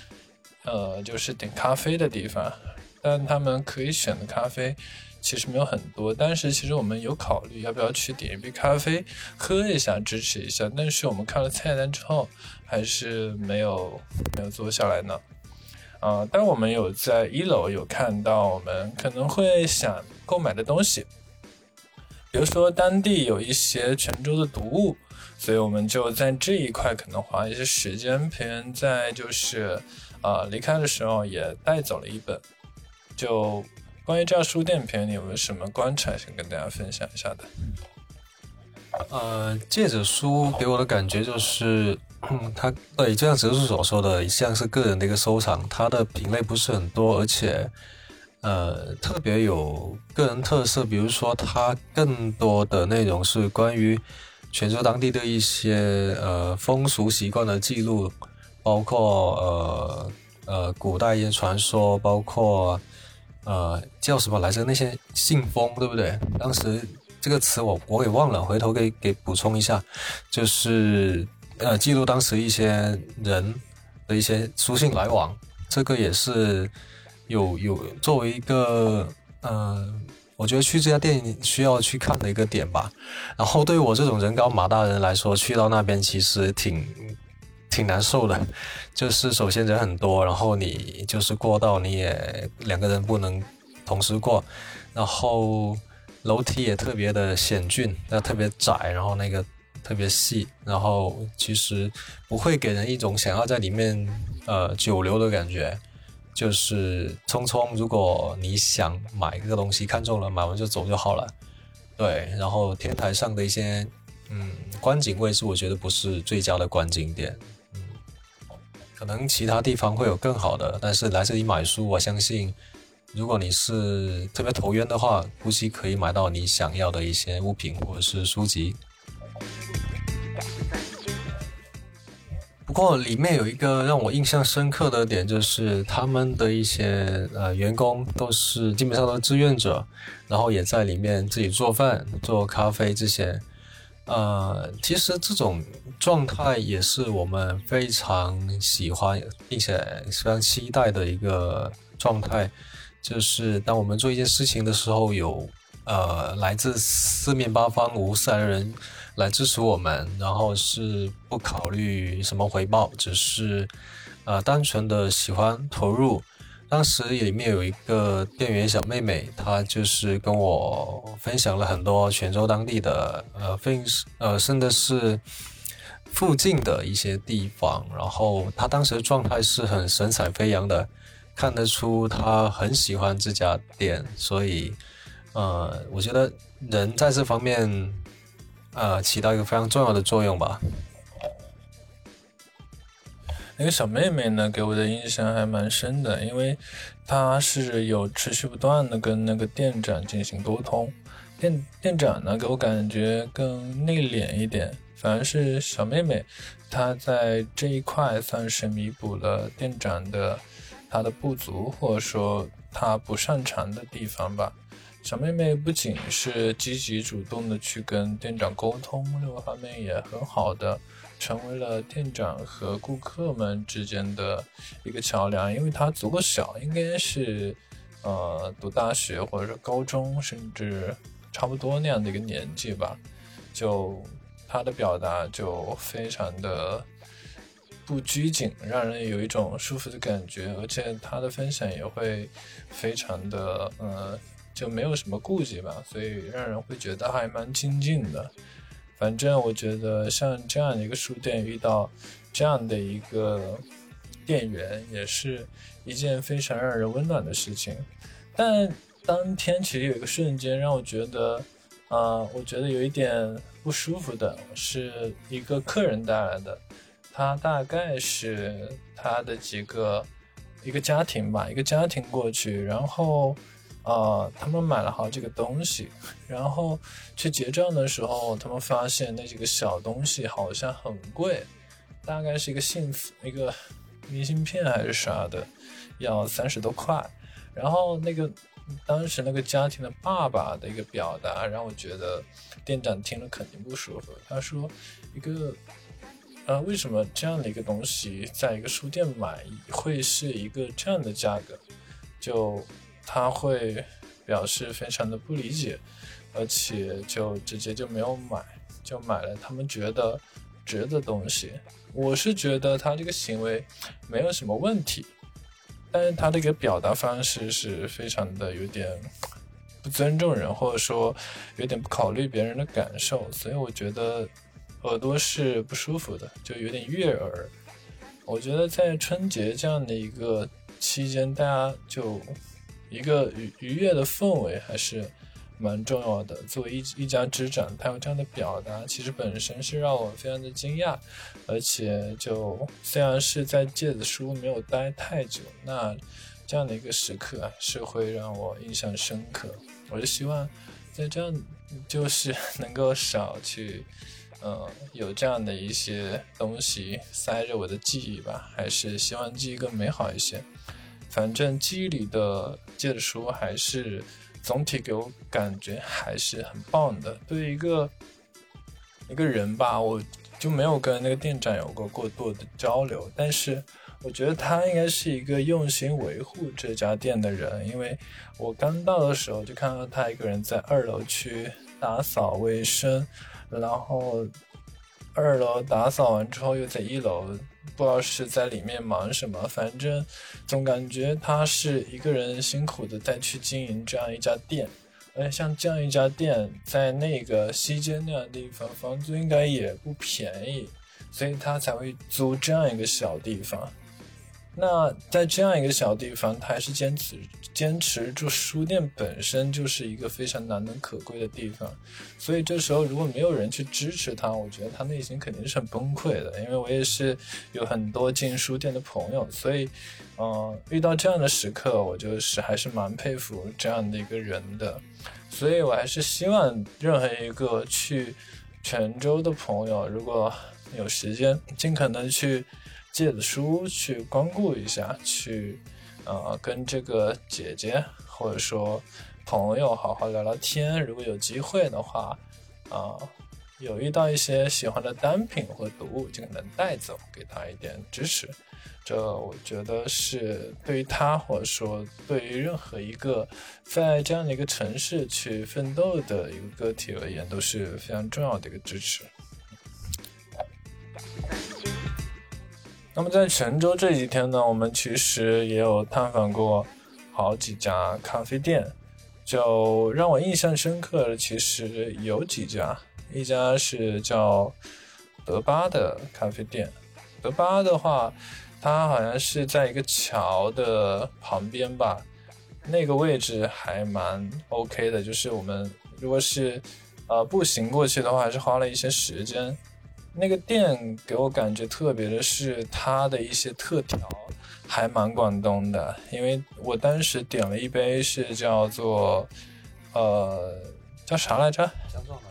呃，就是点咖啡的地方。但他们可以选的咖啡其实没有很多，但是其实我们有考虑要不要去点一杯咖啡喝一下支持一下，但是我们看了菜单之后还是没有没有坐下来呢。啊，但我们有在一楼有看到我们可能会想购买的东西，比如说当地有一些泉州的读物，所以我们就在这一块可能花一些时间，陪人在就是啊离开的时候也带走了一本。就关于这家书店，片，你有没有什么观察想跟大家分享一下的？呃，借着书给我的感觉就是，(clears throat) 它对，就像哲叔所说的，像是个人的一个收藏，它的品类不是很多，而且呃特别有个人特色。比如说，它更多的内容是关于泉州当地的一些呃风俗习惯的记录，包括呃呃古代一些传说，包括。呃，叫什么来着？那些信封，对不对？当时这个词我我给忘了，回头给给补充一下，就是呃记录当时一些人的一些书信来往，这个也是有有作为一个呃，我觉得去这家店需要去看的一个点吧。然后对于我这种人高马大的人来说，去到那边其实挺。挺难受的，就是首先人很多，然后你就是过道你也两个人不能同时过，然后楼梯也特别的险峻，那特别窄，然后那个特别细，然后其实不会给人一种想要在里面呃久留的感觉，就是匆匆，如果你想买一个东西看中了，买完就走就好了，对，然后天台上的一些嗯观景位置，我觉得不是最佳的观景点。可能其他地方会有更好的，但是来这里买书，我相信，如果你是特别投缘的话，估计可以买到你想要的一些物品或者是书籍。不过里面有一个让我印象深刻的点，就是他们的一些呃员工都是基本上都是志愿者，然后也在里面自己做饭、做咖啡这些。呃，其实这种状态也是我们非常喜欢并且非常期待的一个状态，就是当我们做一件事情的时候，有呃来自四面八方无私的人来支持我们，然后是不考虑什么回报，只是呃，单纯的喜欢投入。当时里面有一个店员小妹妹，她就是跟我分享了很多泉州当地的呃，非呃，甚至是附近的一些地方。然后她当时状态是很神采飞扬的，看得出她很喜欢这家店。所以，呃，我觉得人在这方面，呃，起到一个非常重要的作用吧。那个小妹妹呢，给我的印象还蛮深的，因为她是有持续不断的跟那个店长进行沟通。店店长呢，给我感觉更内敛一点，反而是小妹妹，她在这一块算是弥补了店长的她的不足，或者说她不擅长的地方吧。小妹妹不仅是积极主动的去跟店长沟通，另外方面也很好的。成为了店长和顾客们之间的一个桥梁，因为他足够小，应该是呃读大学或者说高中，甚至差不多那样的一个年纪吧。就他的表达就非常的不拘谨，让人有一种舒服的感觉，而且他的分享也会非常的呃就没有什么顾忌吧，所以让人会觉得还蛮亲近的。反正我觉得像这样的一个书店遇到这样的一个店员，也是一件非常让人温暖的事情。但当天其实有一个瞬间让我觉得，啊，我觉得有一点不舒服的，是一个客人带来的。他大概是他的几个一个家庭吧，一个家庭过去，然后。啊，他们买了好几个东西，然后去结账的时候，他们发现那几个小东西好像很贵，大概是一个信一个明信片还是啥的，要三十多块。然后那个当时那个家庭的爸爸的一个表达，让我觉得店长听了肯定不舒服。他说：“一个呃，为什么这样的一个东西在一个书店买会是一个这样的价格？”就。他会表示非常的不理解，而且就直接就没有买，就买了他们觉得值的东西。我是觉得他这个行为没有什么问题，但是他这个表达方式是非常的有点不尊重人，或者说有点不考虑别人的感受，所以我觉得耳朵是不舒服的，就有点悦耳。我觉得在春节这样的一个期间，大家就。一个愉愉悦的氛围还是蛮重要的。作为一一家之长，他有这样的表达，其实本身是让我非常的惊讶。而且，就虽然是在芥子书没有待太久，那这样的一个时刻是会让我印象深刻。我就希望在这样，就是 (laughs) 能够少去，嗯，有这样的一些东西塞着我的记忆吧。还是希望记忆更美好一些。反正记忆里的借的书还是总体给我感觉还是很棒的。对于一个一个人吧，我就没有跟那个店长有过过多的交流，但是我觉得他应该是一个用心维护这家店的人，因为我刚到的时候就看到他一个人在二楼去打扫卫生，然后二楼打扫完之后又在一楼。不知道是在里面忙什么，反正总感觉他是一个人辛苦的在去经营这样一家店，而且像这样一家店在那个西街那样的地方，房租应该也不便宜，所以他才会租这样一个小地方。那在这样一个小地方，他还是坚持坚持住书店本身就是一个非常难能可贵的地方，所以这时候如果没有人去支持他，我觉得他内心肯定是很崩溃的。因为我也是有很多进书店的朋友，所以，嗯，遇到这样的时刻，我就是还是蛮佩服这样的一个人的。所以我还是希望任何一个去泉州的朋友，如果有时间，尽可能去。借着书去光顾一下，去，呃，跟这个姐姐或者说朋友好好聊聊天。如果有机会的话，啊，有遇到一些喜欢的单品或读物，尽可能带走，给他一点支持。这我觉得是对于他或者说对于任何一个在这样的一个城市去奋斗的一个个体而言，都是非常重要的一个支持。那么在泉州这几天呢，我们其实也有探访过好几家咖啡店，就让我印象深刻的其实有几家，一家是叫德巴的咖啡店。德巴的话，它好像是在一个桥的旁边吧，那个位置还蛮 OK 的，就是我们如果是呃步行过去的话，还是花了一些时间。那个店给我感觉特别的是它的一些特调还蛮广东的，因为我当时点了一杯是叫做呃叫啥来着？姜撞奶。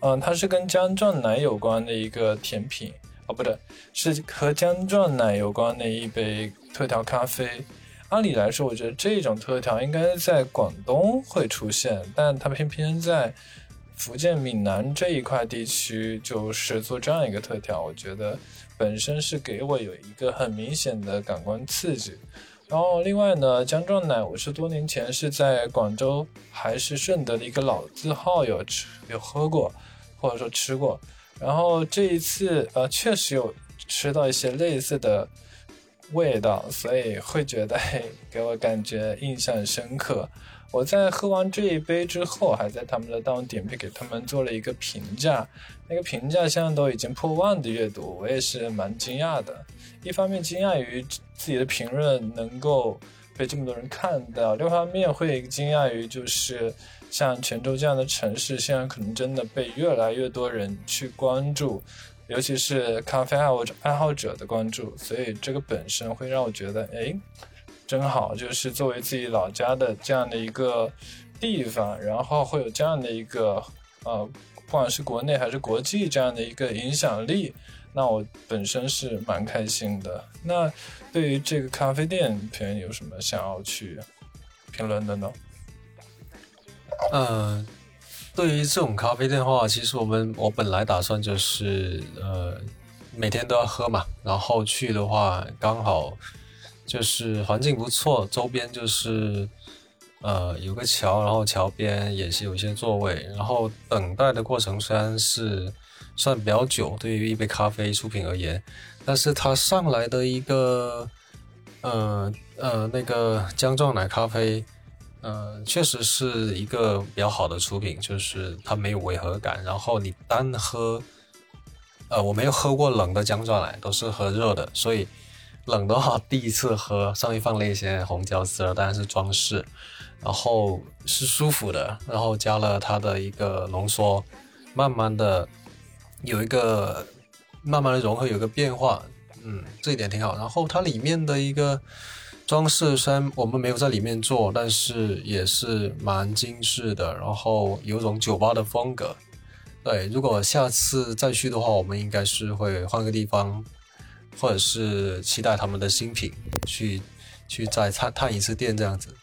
嗯，它是跟姜撞奶有关的一个甜品哦，不对，是和姜撞奶有关的一杯特调咖啡。按理来说，我觉得这种特调应该在广东会出现，但它偏偏在。福建闽南这一块地区就是做这样一个特调，我觉得本身是给我有一个很明显的感官刺激。然后另外呢，姜撞奶我是多年前是在广州还是顺德的一个老字号有吃有喝过，或者说吃过。然后这一次呃确实有吃到一些类似的味道，所以会觉得给我感觉印象深刻。我在喝完这一杯之后，还在他们的当点评给他们做了一个评价，那个评价现在都已经破万的阅读，我也是蛮惊讶的。一方面惊讶于自己的评论能够被这么多人看到，另一方面会惊讶于就是像泉州这样的城市，现在可能真的被越来越多人去关注，尤其是咖啡爱好者爱好者的关注，所以这个本身会让我觉得，哎。真好，就是作为自己老家的这样的一个地方，然后会有这样的一个呃，不管是国内还是国际这样的一个影响力，那我本身是蛮开心的。那对于这个咖啡店，朋友有什么想要去评论的呢？嗯，对于这种咖啡店的话，其实我们我本来打算就是呃每天都要喝嘛，然后去的话刚好。就是环境不错，周边就是呃有个桥，然后桥边也是有一些座位，然后等待的过程虽然是算比较久，对于一杯咖啡出品而言，但是它上来的一个呃呃那个姜撞奶咖啡，呃确实是一个比较好的出品，就是它没有违和感，然后你单喝，呃我没有喝过冷的姜撞奶，都是喝热的，所以。冷的话，第一次喝，上面放了一些红椒丝，当然是装饰，然后是舒服的，然后加了它的一个浓缩，慢慢的有一个慢慢的融合，有个变化，嗯，这一点挺好。然后它里面的一个装饰，虽然我们没有在里面做，但是也是蛮精致的，然后有种酒吧的风格。对，如果下次再去的话，我们应该是会换个地方。或者是期待他们的新品，去去再探探一次店这样子。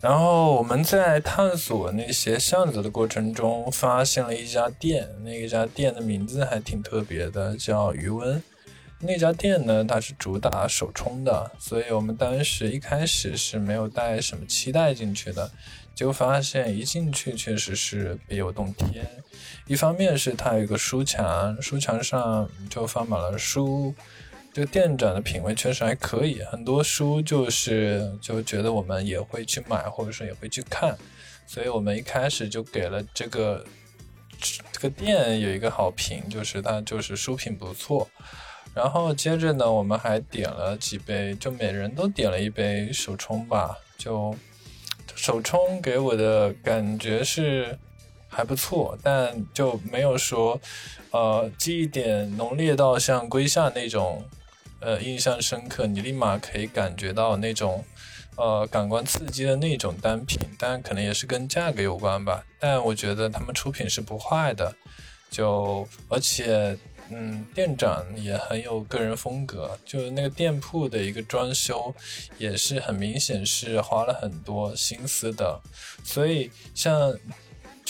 然后我们在探索那些巷子的过程中，发现了一家店，那一家店的名字还挺特别的，叫余温。那家店呢，它是主打手冲的，所以我们当时一开始是没有带什么期待进去的。就发现一进去确实是别有洞天，一方面是它有一个书墙，书墙上就放满了书，这个店长的品味确实还可以，很多书就是就觉得我们也会去买，或者说也会去看，所以我们一开始就给了这个这个店有一个好评，就是它就是书品不错，然后接着呢，我们还点了几杯，就每人都点了一杯手冲吧，就。手冲给我的感觉是还不错，但就没有说，呃，记忆点浓烈到像龟夏那种，呃，印象深刻，你立马可以感觉到那种，呃，感官刺激的那种单品。当然，可能也是跟价格有关吧。但我觉得他们出品是不坏的，就而且。嗯，店长也很有个人风格，就是那个店铺的一个装修，也是很明显是花了很多心思的。所以像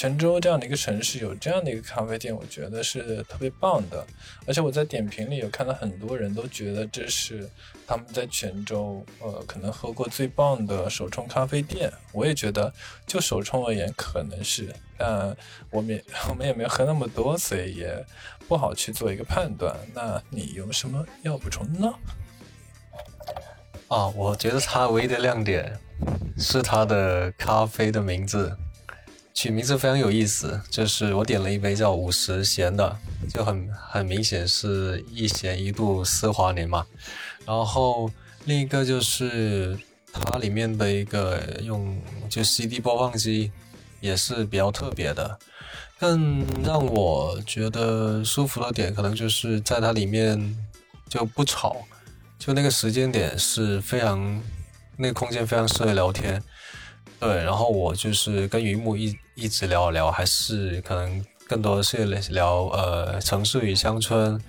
泉州这样的一个城市有这样的一个咖啡店，我觉得是特别棒的。而且我在点评里有看到很多人都觉得这是他们在泉州呃可能喝过最棒的手冲咖啡店。我也觉得就手冲而言可能是，但我们也我们也没有喝那么多，所以也不好去做一个判断。那你有什么要补充呢？啊，我觉得它唯一的亮点是它的咖啡的名字，取名字非常有意思。就是我点了一杯叫五十弦的，就很很明显是一弦一度丝华年嘛。然后另一个就是它里面的一个用就 CD 播放机也是比较特别的。更让我觉得舒服的点，可能就是在它里面就不吵。就那个时间点是非常，那个空间非常适合聊天，对。然后我就是跟云木一一直聊聊，还是可能更多的是聊呃城市与乡村，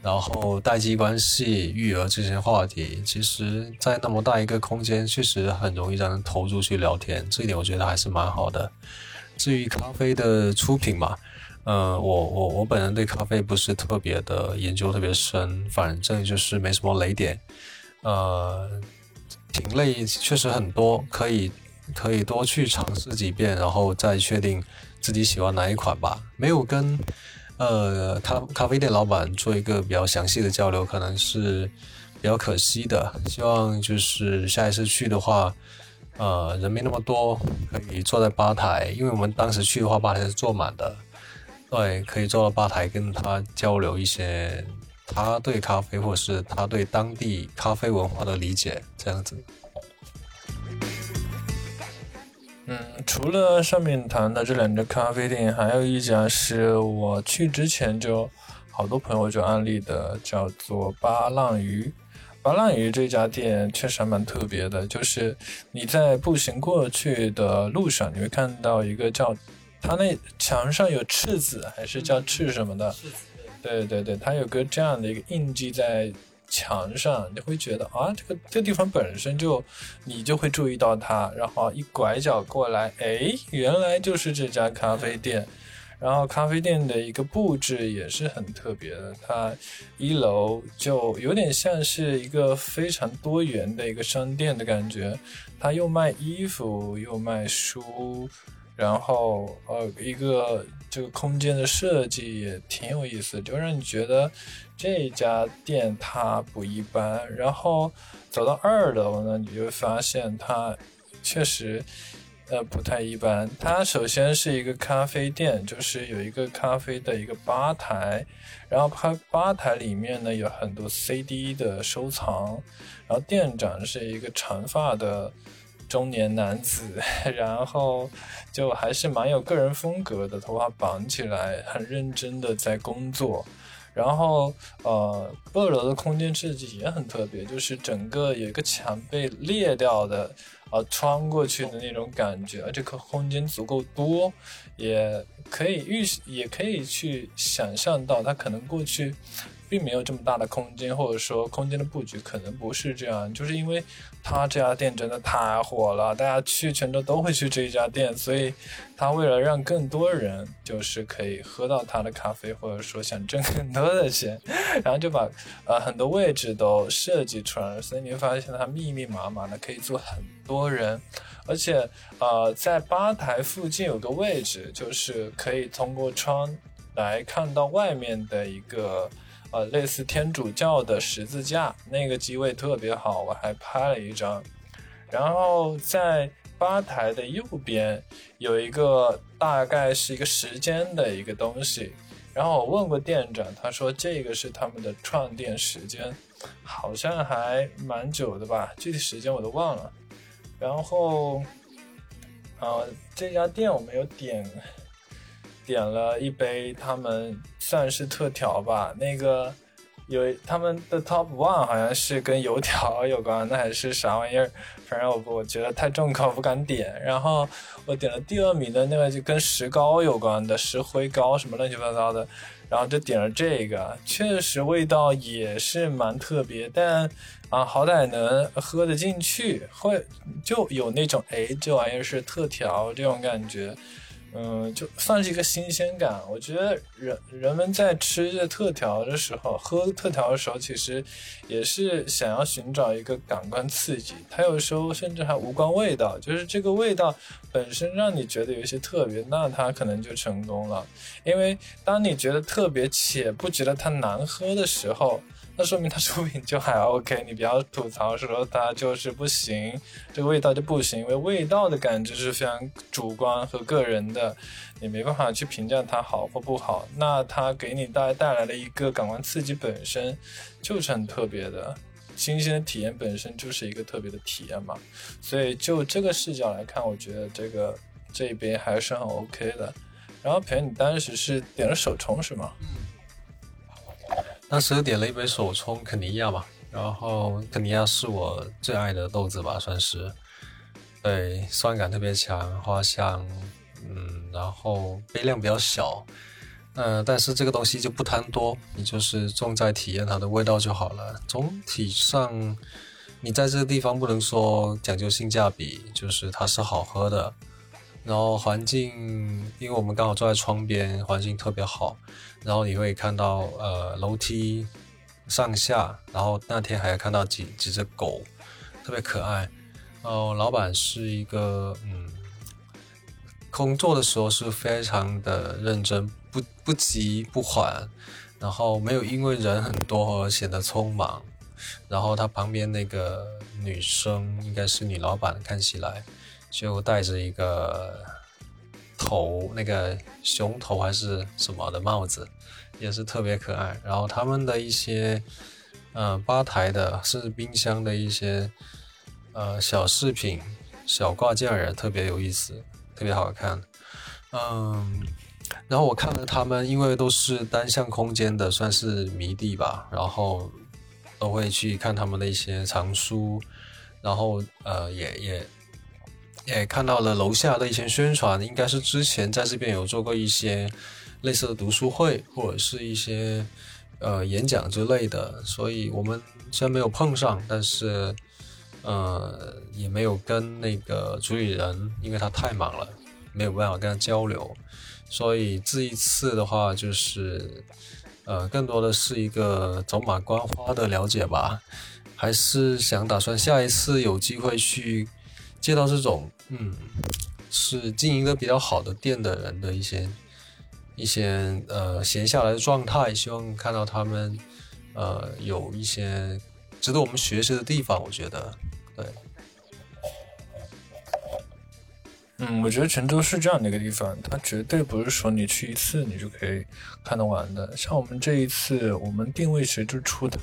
然后代际关系、育儿这些话题。其实，在那么大一个空间，确实很容易让人投入去聊天，这一点我觉得还是蛮好的。至于咖啡的出品嘛。嗯，我我我本人对咖啡不是特别的研究特别深，反正就是没什么雷点。呃，品类确实很多，可以可以多去尝试几遍，然后再确定自己喜欢哪一款吧。没有跟呃咖咖啡店老板做一个比较详细的交流，可能是比较可惜的。希望就是下一次去的话，呃，人没那么多，可以坐在吧台，因为我们当时去的话，吧台是坐满的。对，可以坐到吧台跟他交流一些他对咖啡或是他对当地咖啡文化的理解，这样子。嗯，除了上面谈的这两家咖啡店，还有一家是我去之前就好多朋友就安利的，叫做八浪鱼。八浪鱼这家店确实还蛮特别的，就是你在步行过去的路上，你会看到一个叫。它那墙上有赤子，还是叫赤什么的？对对对，它有个这样的一个印记在墙上，你会觉得啊，这个这个地方本身就，你就会注意到它，然后一拐角过来，哎，原来就是这家咖啡店。然后咖啡店的一个布置也是很特别的，它一楼就有点像是一个非常多元的一个商店的感觉，它又卖衣服，又卖书。然后，呃，一个这个空间的设计也挺有意思，就让你觉得这家店它不一般。然后走到二楼呢，你就发现它确实，呃，不太一般。它首先是一个咖啡店，就是有一个咖啡的一个吧台，然后它吧台里面呢有很多 CD 的收藏，然后店长是一个长发的。中年男子，然后就还是蛮有个人风格的，头发绑起来，很认真的在工作。然后，呃，二楼的空间设计也很特别，就是整个有一个墙被裂掉的，呃，穿过去的那种感觉，而且空间足够多，也可以预，也可以去想象到它可能过去。并没有这么大的空间，或者说空间的布局可能不是这样，就是因为他这家店真的太火了，大家去泉州都会去这一家店，所以他为了让更多人就是可以喝到他的咖啡，或者说想挣更多的钱，然后就把呃很多位置都设计出来了，所以你会发现它密密麻麻的可以坐很多人，而且呃在吧台附近有个位置，就是可以通过窗来看到外面的一个。呃，类似天主教的十字架，那个机位特别好，我还拍了一张。然后在吧台的右边有一个大概是一个时间的一个东西，然后我问过店长，他说这个是他们的创店时间，好像还蛮久的吧，具体时间我都忘了。然后，啊，这家店我没有点。点了一杯，他们算是特调吧。那个有他们的 top one 好像是跟油条有关，那还是啥玩意儿？反正我我觉得太重口，不敢点。然后我点了第二名的那个就跟石膏有关的石灰膏什么乱七八糟的，然后就点了这个，确实味道也是蛮特别，但啊好歹能喝得进去，会就有那种哎这玩意儿是特调这种感觉。嗯，就算是一个新鲜感。我觉得人人们在吃这特调的时候，喝特调的时候，其实也是想要寻找一个感官刺激。它有时候甚至还无关味道，就是这个味道本身让你觉得有一些特别，那它可能就成功了。因为当你觉得特别且不觉得它难喝的时候，那说明它出品就还 OK，你不要吐槽说它就是不行，这个味道就不行，因为味道的感知是非常主观和个人的，你没办法去评价它好或不好。那它给你带带来的一个感官刺激本身就是很特别的，新鲜的体验本身就是一个特别的体验嘛。所以就这个视角来看，我觉得这个这一杯还是很 OK 的。然后，朋友你当时是点了手冲是吗？当时点了一杯手冲肯尼亚嘛，然后肯尼亚是我最爱的豆子吧，算是，对，酸感特别强，花香，嗯，然后杯量比较小，嗯，但是这个东西就不贪多，你就是重在体验它的味道就好了。总体上，你在这个地方不能说讲究性价比，就是它是好喝的。然后环境，因为我们刚好坐在窗边，环境特别好。然后你会看到呃楼梯上下，然后那天还看到几几只狗，特别可爱。然后老板是一个嗯，工作的时候是非常的认真，不不急不缓，然后没有因为人很多而显得匆忙。然后他旁边那个女生应该是女老板，看起来。就戴着一个头，那个熊头还是什么的帽子，也是特别可爱。然后他们的一些，嗯，吧台的甚至冰箱的一些，呃，小饰品、小挂件儿特别有意思，特别好看。嗯，然后我看了他们，因为都是单向空间的，算是迷弟吧，然后都会去看他们的一些藏书，然后呃，也也。也看到了楼下的一些宣传，应该是之前在这边有做过一些类似的读书会或者是一些呃演讲之类的，所以我们虽然没有碰上，但是呃也没有跟那个主理人，因为他太忙了，没有办法跟他交流，所以这一次的话就是呃更多的是一个走马观花的了解吧，还是想打算下一次有机会去。接到这种，嗯，是经营的比较好的店的人的一些一些呃闲下来的状态，希望看到他们呃有一些值得我们学习的地方。我觉得，对，嗯，我觉得泉州是这样的一个地方，它绝对不是说你去一次你就可以看得完的。像我们这一次，我们定位其实就出台。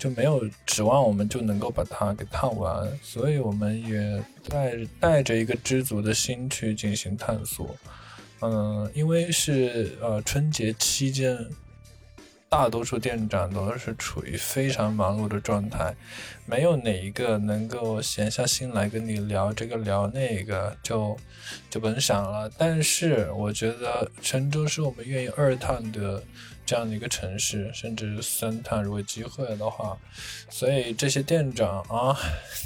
就没有指望我们就能够把它给探完，所以我们也带带着一个知足的心去进行探索。嗯，因为是呃春节期间，大多数店长都是处于非常忙碌的状态，没有哪一个能够闲下心来跟你聊这个聊那个，就就甭想了。但是我觉得泉州是我们愿意二探的。这样的一个城市，甚至三探，如果机会的话，所以这些店长啊，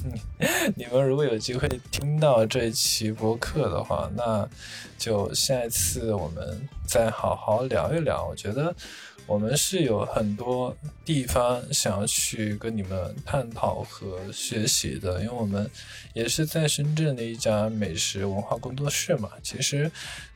(laughs) 你们如果有机会听到这期播客的话，那就下一次我们再好好聊一聊。我觉得我们是有很多地方想要去跟你们探讨和学习的，因为我们也是在深圳的一家美食文化工作室嘛。其实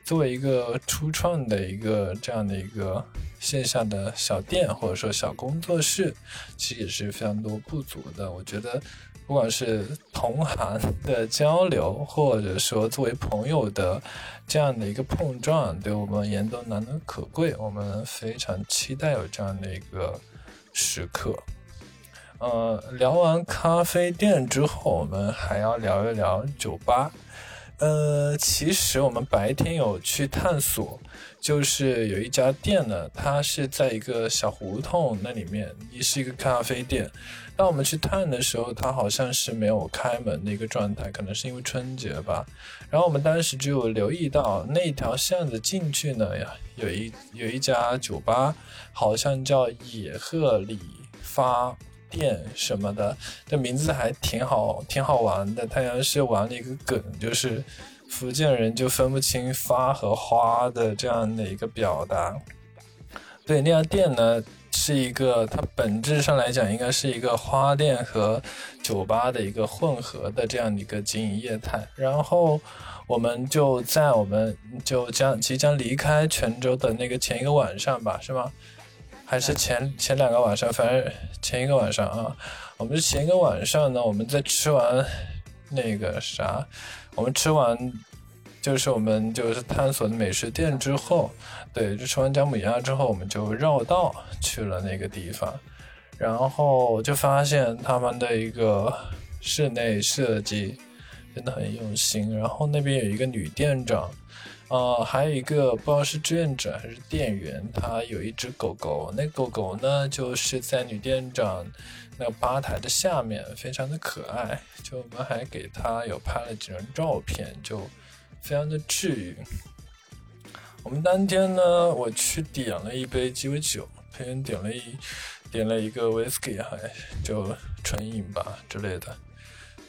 作为一个初创的一个这样的一个。线下的小店或者说小工作室，其实也是非常多不足的。我觉得，不管是同行的交流，或者说作为朋友的这样的一个碰撞，对我们而言都难能可贵。我们非常期待有这样的一个时刻。呃，聊完咖啡店之后，我们还要聊一聊酒吧。呃，其实我们白天有去探索。就是有一家店呢，它是在一个小胡同那里面，也是一个咖啡店。当我们去探的时候，它好像是没有开门的一个状态，可能是因为春节吧。然后我们当时就留意到那条巷子进去呢，呀，有一有一家酒吧，好像叫野鹤理发店什么的，这名字还挺好，挺好玩的。它像是玩了一个梗，就是。福建人就分不清发和花的这样的一个表达。对，那家店呢是一个，它本质上来讲应该是一个花店和酒吧的一个混合的这样的一个经营业态。然后我们就在我们就将即将离开泉州的那个前一个晚上吧，是吗？还是前前两个晚上？反正前一个晚上啊，我们前一个晚上呢，我们在吃完那个啥，我们吃完。就是我们就是探索的美食店之后，对，就吃完姜母鸭之后，我们就绕道去了那个地方，然后就发现他们的一个室内设计真的很用心。然后那边有一个女店长，呃，还有一个不知道是志愿者还是店员，他有一只狗狗，那狗狗呢就是在女店长那个吧台的下面，非常的可爱。就我们还给他有拍了几张照片，就。非常的治愈。我们当天呢，我去点了一杯鸡尾酒，别人点了一点了一个 whisky，还就纯饮吧之类的。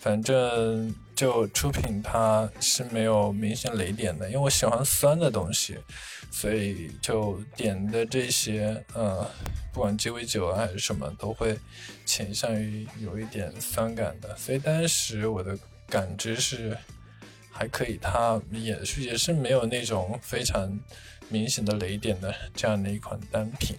反正就出品它是没有明显雷点的，因为我喜欢酸的东西，所以就点的这些，呃，不管鸡尾酒啊还是什么，都会倾向于有一点酸感的。所以当时我的感知是。还可以，它也是也是没有那种非常明显的雷点的这样的一款单品。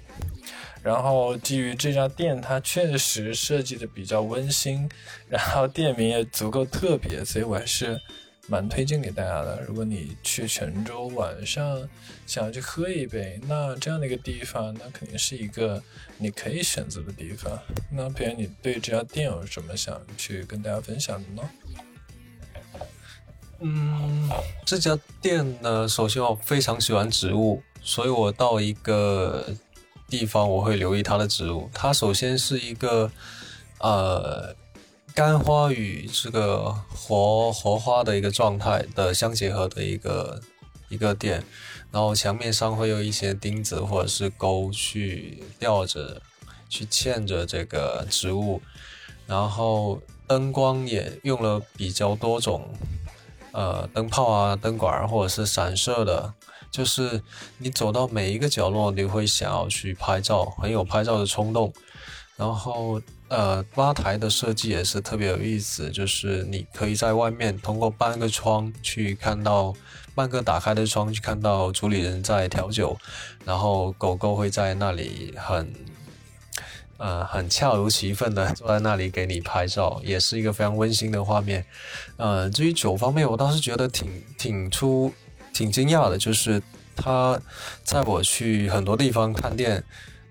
然后基于这家店，它确实设计的比较温馨，(laughs) 然后店名也足够特别，所以我还是蛮推荐给大家的。如果你去泉州晚上想要去喝一杯，那这样的一个地方，那肯定是一个你可以选择的地方。那别人你对这家店有什么想去跟大家分享的呢？嗯，这家店呢，首先我非常喜欢植物，所以我到一个地方我会留意它的植物。它首先是一个呃干花与这个活活花的一个状态的相结合的一个一个店，然后墙面上会有一些钉子或者是钩去吊着、去嵌着这个植物，然后灯光也用了比较多种。呃，灯泡啊，灯管或者是散射的，就是你走到每一个角落，你会想要去拍照，很有拍照的冲动。然后，呃，吧台的设计也是特别有意思，就是你可以在外面通过半个窗去看到半个打开的窗去看到主理人在调酒，然后狗狗会在那里很。呃，很恰如其分的坐在那里给你拍照，也是一个非常温馨的画面。呃，至于酒方面，我倒是觉得挺挺出挺惊讶的，就是他在我去很多地方看店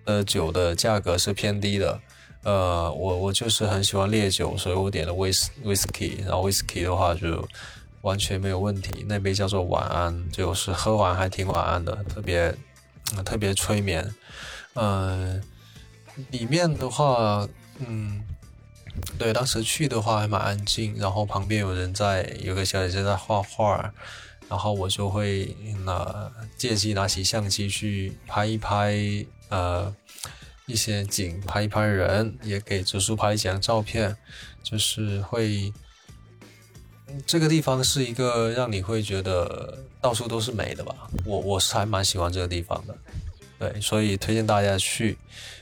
的酒的价格是偏低的。呃，我我就是很喜欢烈酒，所以我点了威斯威士忌，然后威士忌的话就完全没有问题。那杯叫做晚安，就是喝完还挺晚安的，特别特别催眠。嗯。里面的话，嗯，对，当时去的话还蛮安静，然后旁边有人在，有个小姐姐在画画，然后我就会拿借机拿起相机去拍一拍，呃，一些景，拍一拍人，也给植树拍几张照片，就是会，这个地方是一个让你会觉得到处都是美的吧，我我是还蛮喜欢这个地方的，对，所以推荐大家去。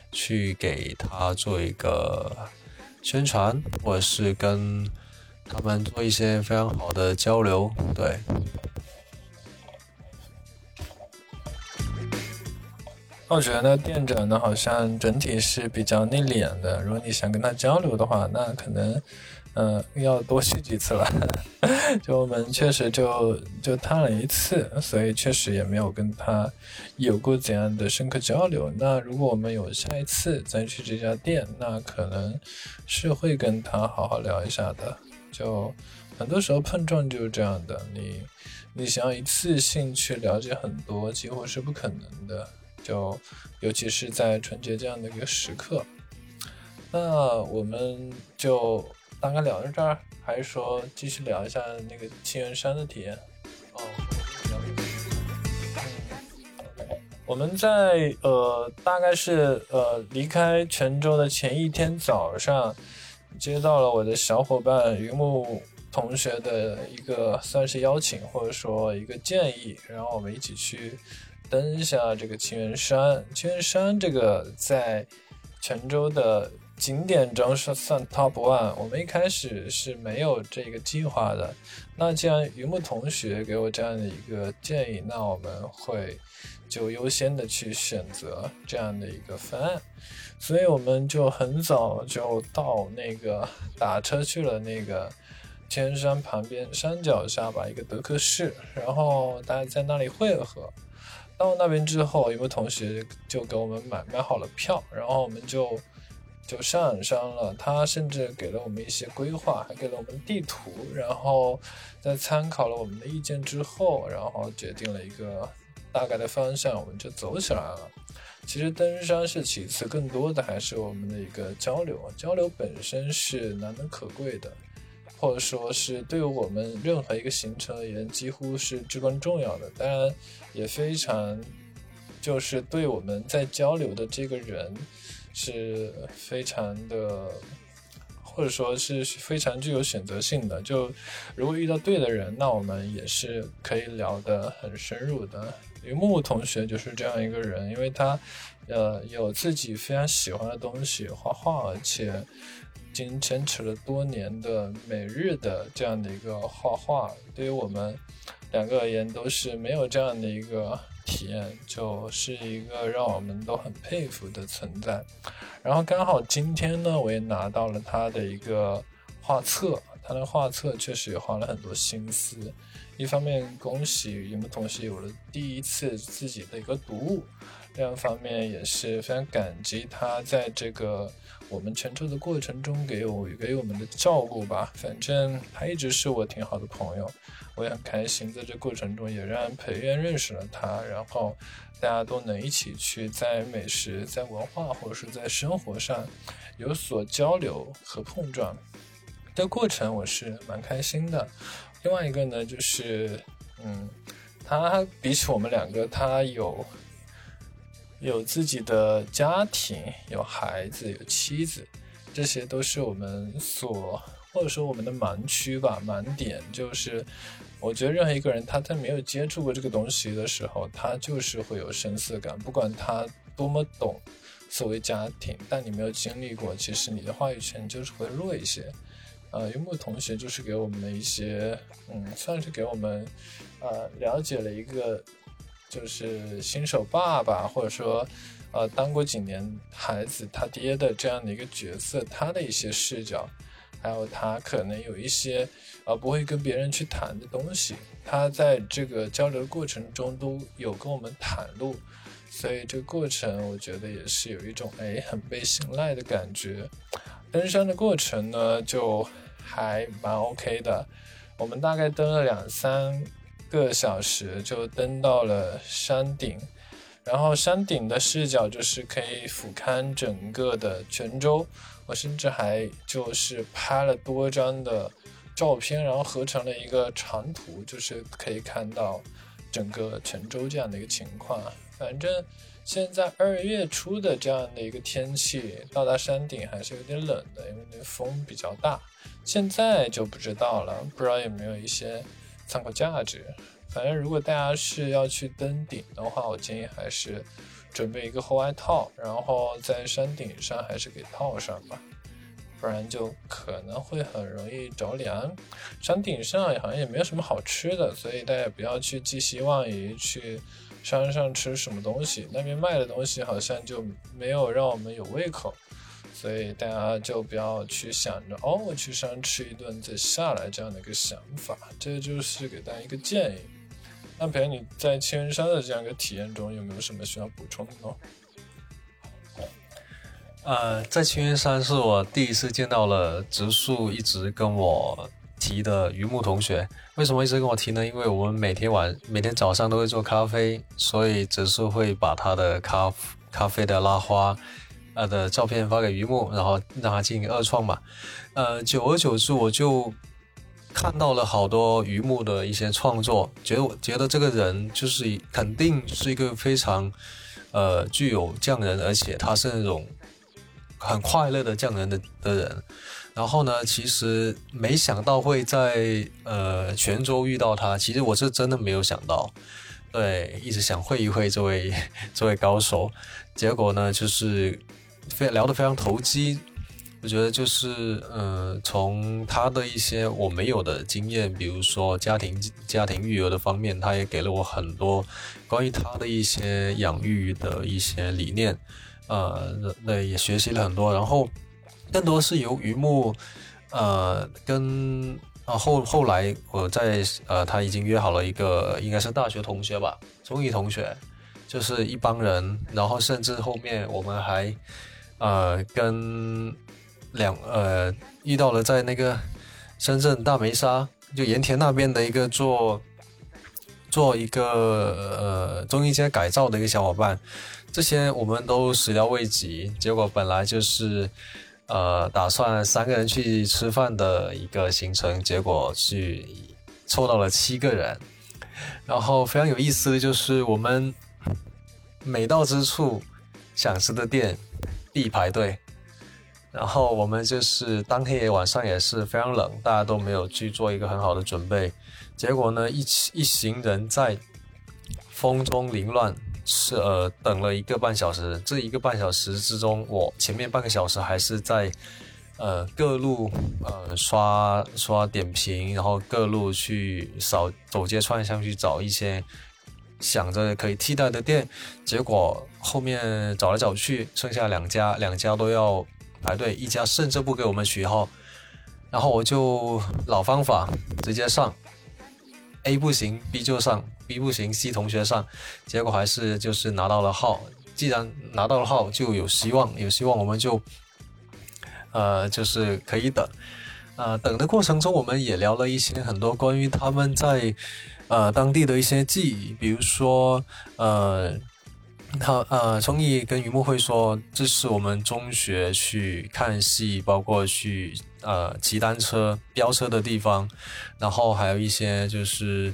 去给他做一个宣传，或者是跟他们做一些非常好的交流。对，我觉得店长呢，好像整体是比较内敛的。如果你想跟他交流的话，那可能。嗯，要多去几次了。(laughs) 就我们确实就就探了一次，所以确实也没有跟他有过怎样的深刻交流。那如果我们有下一次再去这家店，那可能是会跟他好好聊一下的。就很多时候碰撞就是这样的，你你想要一次性去了解很多，几乎是不可能的。就尤其是在春节这样的一个时刻，那我们就。大概聊到这儿，还是说继续聊一下那个青源山的体验？哦，我们在呃，大概是呃离开泉州的前一天早上，接到了我的小伙伴云木同学的一个算是邀请，或者说一个建议，然后我们一起去登一下这个清源山。清源山这个在泉州的景点中是算 top one。我们一开始是没有这个计划的。那既然榆木同学给我这样的一个建议，那我们会就优先的去选择这样的一个方案。所以我们就很早就到那个打车去了那个天山旁边山脚下吧，一个德克士，然后大家在那里汇合。到那边之后，一位同学就给我们买买好了票，然后我们就就上山了。他甚至给了我们一些规划，还给了我们地图。然后在参考了我们的意见之后，然后决定了一个大概的方向，我们就走起来了。其实登山是其次，更多的还是我们的一个交流。交流本身是难能可贵的，或者说是对于我们任何一个行程而言，几乎是至关重要的。当然，也非常就是对我们在交流的这个人是非常的，或者说是非常具有选择性的。就如果遇到对的人，那我们也是可以聊得很深入的。榆木同学就是这样一个人，因为他，呃，有自己非常喜欢的东西，画画，而且已，经坚持了多年的每日的这样的一个画画，对于我们两个而言都是没有这样的一个体验，就是一个让我们都很佩服的存在。然后刚好今天呢，我也拿到了他的一个画册，他的画册确实也花了很多心思。一方面恭喜榆木同学有了第一次自己的一个读物，另一方面也是非常感激他在这个我们泉州的过程中给我给我们的照顾吧。反正他一直是我挺好的朋友，我也很开心在这过程中也让裴院认识了他，然后大家都能一起去在美食、在文化或者是在生活上有所交流和碰撞的过程，我是蛮开心的。另外一个呢，就是，嗯，他比起我们两个，他有有自己的家庭，有孩子，有妻子，这些都是我们所或者说我们的盲区吧，盲点就是，我觉得任何一个人他在没有接触过这个东西的时候，他就是会有生涩感，不管他多么懂所谓家庭，但你没有经历过，其实你的话语权就是会弱一些。呃，幽默同学就是给我们的一些，嗯，算是给我们，呃，了解了一个，就是新手爸爸，或者说，呃，当过几年孩子他爹的这样的一个角色，他的一些视角，还有他可能有一些，呃，不会跟别人去谈的东西，他在这个交流过程中都有跟我们袒露，所以这个过程我觉得也是有一种哎很被信赖的感觉。登山的过程呢，就还蛮 OK 的。我们大概登了两三个小时，就登到了山顶。然后山顶的视角就是可以俯瞰整个的泉州。我甚至还就是拍了多张的照片，然后合成了一个长图，就是可以看到整个泉州这样的一个情况。反正。现在二月初的这样的一个天气，到达山顶还是有点冷的，因为那风比较大。现在就不知道了，不知道有没有一些参考价值。反正如果大家是要去登顶的话，我建议还是准备一个厚外套，然后在山顶上还是给套上吧，不然就可能会很容易着凉。山顶上好像也没有什么好吃的，所以大家不要去寄希望于去。山上吃什么东西？那边卖的东西好像就没有让我们有胃口，所以大家就不要去想着哦，我去山吃一顿再下来这样的一个想法。这就是给大家一个建议。那培你在青云山的这样一个体验中，有没有什么需要补充的呢？呃，在青云山是我第一次见到了植树一直跟我。提的榆木同学为什么一直跟我提呢？因为我们每天晚每天早上都会做咖啡，所以只是会把他的咖咖啡的拉花呃的照片发给榆木，然后让他进行二创嘛。呃，久而久之，我就看到了好多榆木的一些创作，觉得我觉得这个人就是肯定是一个非常呃具有匠人，而且他是那种很快乐的匠人的的人。然后呢，其实没想到会在呃泉州遇到他，其实我是真的没有想到，对，一直想会一会这位 (laughs) 这位高手，结果呢就是非聊得非常投机。我觉得就是，呃，从他的一些我没有的经验，比如说家庭家庭育儿的方面，他也给了我很多关于他的一些养育的一些理念，呃，那也学习了很多。然后更多是由榆木，呃，跟啊后后来我在呃他已经约好了一个应该是大学同学吧，中医同学，就是一帮人，然后甚至后面我们还呃跟。两呃遇到了在那个深圳大梅沙就盐田那边的一个做做一个呃中医街改造的一个小伙伴，这些我们都始料未及。结果本来就是呃打算三个人去吃饭的一个行程，结果去凑到了七个人。然后非常有意思的就是我们每到之处想吃的店必排队。然后我们就是当天晚上也是非常冷，大家都没有去做一个很好的准备，结果呢，一起一行人在风中凌乱，是呃等了一个半小时。这一个半小时之中，我前面半个小时还是在呃各路呃刷刷点评，然后各路去扫走街串巷去找一些想着可以替代的店，结果后面找来找去，剩下两家，两家都要。排队一家甚至不给我们取号，然后我就老方法直接上，A 不行 B 就上，B 不行 C 同学上，结果还是就是拿到了号。既然拿到了号，就有希望，有希望我们就呃就是可以等。呃，等的过程中我们也聊了一些很多关于他们在呃当地的一些记忆，比如说呃。他呃，聪毅跟于木会说，这是我们中学去看戏，包括去呃骑单车、飙车的地方，然后还有一些就是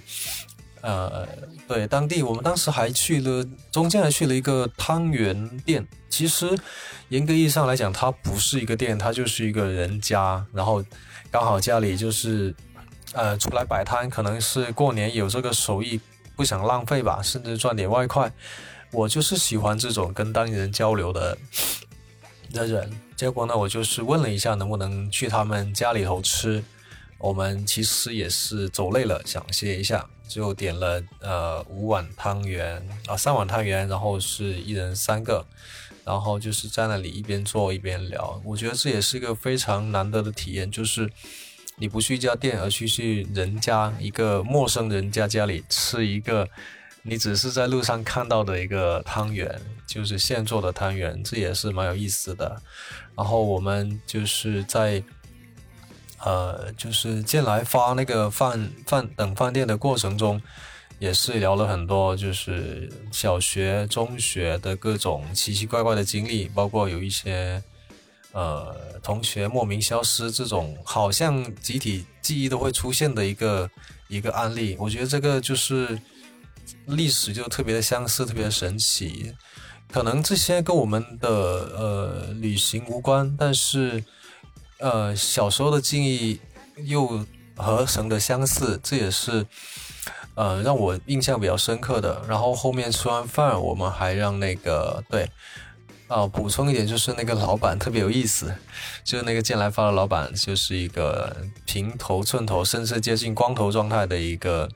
呃，对当地，我们当时还去了，中间还去了一个汤圆店。其实严格意义上来讲，它不是一个店，它就是一个人家，然后刚好家里就是呃出来摆摊，可能是过年有这个手艺，不想浪费吧，甚至赚点外快。我就是喜欢这种跟当地人交流的的人，结果呢，我就是问了一下能不能去他们家里头吃。我们其实也是走累了，想歇一下，就点了呃五碗汤圆啊，三碗汤圆，然后是一人三个，然后就是在那里一边做一边聊。我觉得这也是一个非常难得的体验，就是你不去一家店，而去去人家一个陌生人家家里吃一个。你只是在路上看到的一个汤圆，就是现做的汤圆，这也是蛮有意思的。然后我们就是在，呃，就是进来发那个饭饭等饭店的过程中，也是聊了很多，就是小学、中学的各种奇奇怪怪的经历，包括有一些呃同学莫名消失这种，好像集体记忆都会出现的一个一个案例。我觉得这个就是。历史就特别的相似，特别的神奇。可能这些跟我们的呃旅行无关，但是呃小时候的记忆又合成的相似，这也是呃让我印象比较深刻的。然后后面吃完饭，我们还让那个对啊补充一点，就是那个老板特别有意思，就是那个进来发的老板，就是一个平头寸头，甚至接近光头状态的一个。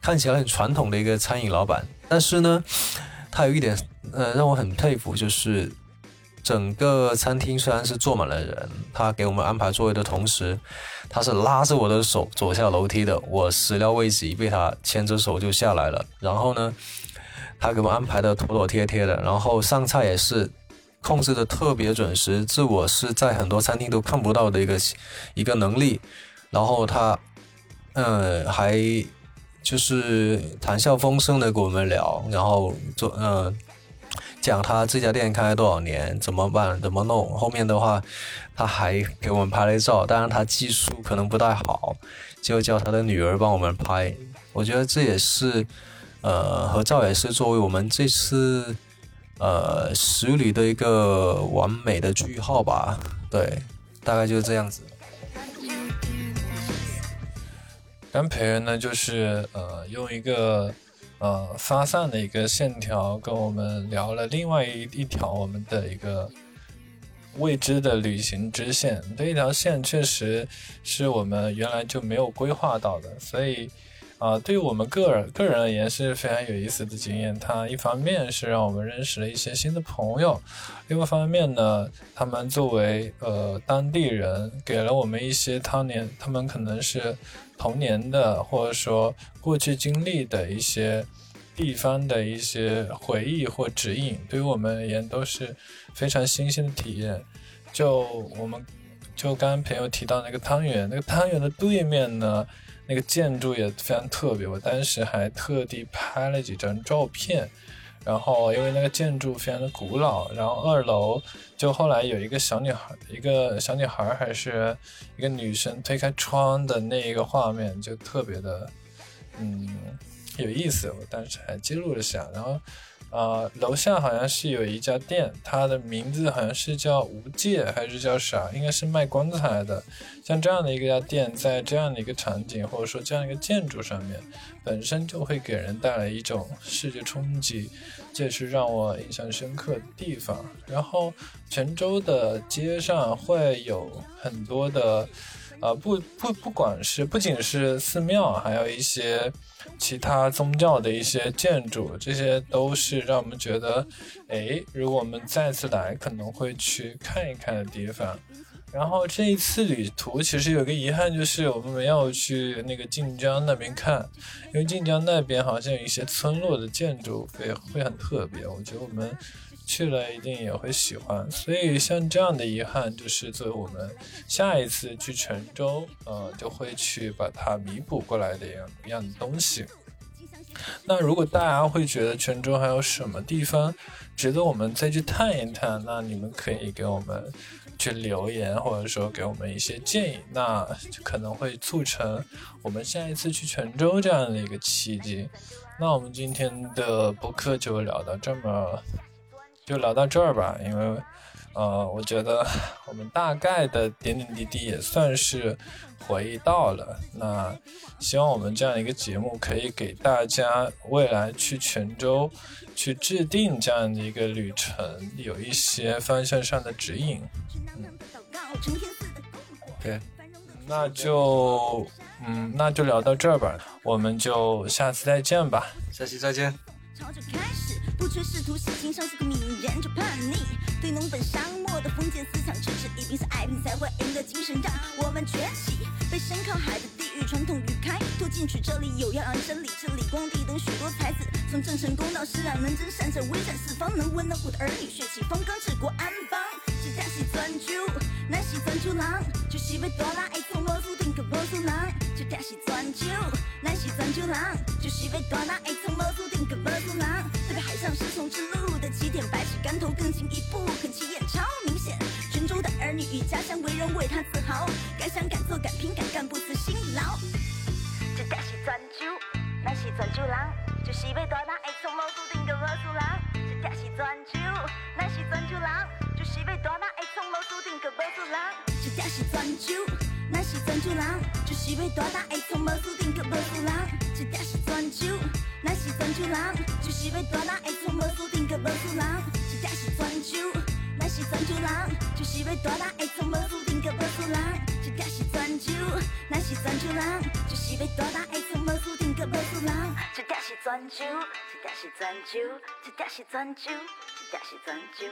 看起来很传统的一个餐饮老板，但是呢，他有一点呃让我很佩服，就是整个餐厅虽然是坐满了人，他给我们安排座位的同时，他是拉着我的手走下楼梯的。我始料未及，被他牵着手就下来了。然后呢，他给我们安排的妥妥帖帖的，然后上菜也是控制的特别准时，这我是在很多餐厅都看不到的一个一个能力。然后他，嗯，还。就是谈笑风生的跟我们聊，然后做嗯讲他这家店开了多少年，怎么办，怎么弄。后面的话，他还给我们拍了照，当然他技术可能不太好，就叫他的女儿帮我们拍。我觉得这也是呃合照也是作为我们这次呃十旅的一个完美的句号吧。对。大概就是这样子。干培人呢，就是呃用一个呃发散的一个线条跟我们聊了另外一一条我们的一个未知的旅行支线。这一条线确实是我们原来就没有规划到的，所以啊，对于我们个人个人而言是非常有意思的经验。它一方面是让我们认识了一些新的朋友，另外一方面呢，他们作为呃当地人，给了我们一些当年他们可能是。童年的，或者说过去经历的一些地方的一些回忆或指引，对于我们而言都是非常新鲜的体验。就我们就刚刚朋友提到那个汤圆，那个汤圆的对面呢，那个建筑也非常特别。我当时还特地拍了几张照片。然后，因为那个建筑非常的古老，然后二楼就后来有一个小女孩，一个小女孩还是一个女生推开窗的那一个画面，就特别的，嗯，有意思。我当时还记录了下，然后。啊，楼下好像是有一家店，它的名字好像是叫无界还是叫啥？应该是卖棺材的。像这样的一个家店，在这样的一个场景或者说这样一个建筑上面，本身就会给人带来一种视觉冲击，这是让我印象深刻的地方。然后泉州的街上会有很多的。啊，不不，不管是不仅是寺庙，还有一些其他宗教的一些建筑，这些都是让我们觉得，哎，如果我们再次来，可能会去看一看的地方。然后这一次旅途其实有个遗憾，就是我们没有去那个晋江那边看，因为晋江那边好像有一些村落的建筑会会很特别，我觉得我们。去了一定也会喜欢，所以像这样的遗憾，就是作为我们下一次去泉州，呃，就会去把它弥补过来的一样一样的东西。那如果大家会觉得泉州还有什么地方值得我们再去探一探，那你们可以给我们去留言，或者说给我们一些建议，那就可能会促成我们下一次去泉州这样的一个契机。那我们今天的播客就聊到这么。就聊到这儿吧，因为，呃，我觉得我们大概的点点滴滴也算是回忆到了。那希望我们这样一个节目可以给大家未来去泉州去制定这样的一个旅程有一些方向上的指引。嗯，OK，那就，嗯，那就聊到这儿吧，我们就下次再见吧，下期再见。不缺仕途，喜情上色的名人就叛逆，对农本沙漠的封建思想支持，一定是爱拼才会赢的精神让我们崛起。背身靠海的地域传统与开拓进取，这里有耀阳真理，这里光地等许多才子，从郑成功到施琅，能征善战，威震四方，能文能武的儿女，血气方刚，治国安邦。是大喜专九，南喜专九郎，就是为大人爱从无注定个无数人。是大喜专九，南喜专九郎，就是为大人爱从无注定个无数人。海上是从之路的起点，百尺竿头更进一步，很起眼超明显。泉州的儿女与家乡为人，为他自豪，敢想敢做敢拼敢干，不辞辛劳。这家是泉州，那是泉州人，就是要大人会从无注定个无数人。这家是泉州，那是泉州人，就是要大人会从无注定个无数人。这家是泉州，那是泉州人，就是要大人会从无注定个无数人。这家是泉州。那是泉州人，就是要大人会从无注定个无数人。这家是泉州，那是泉州人，就是要大人会从无注定个无数人。这家是泉州，那是泉州人，就是要大人会从无注定个无数人。这家是泉州，这家是泉州，这家是泉州，这家是泉州。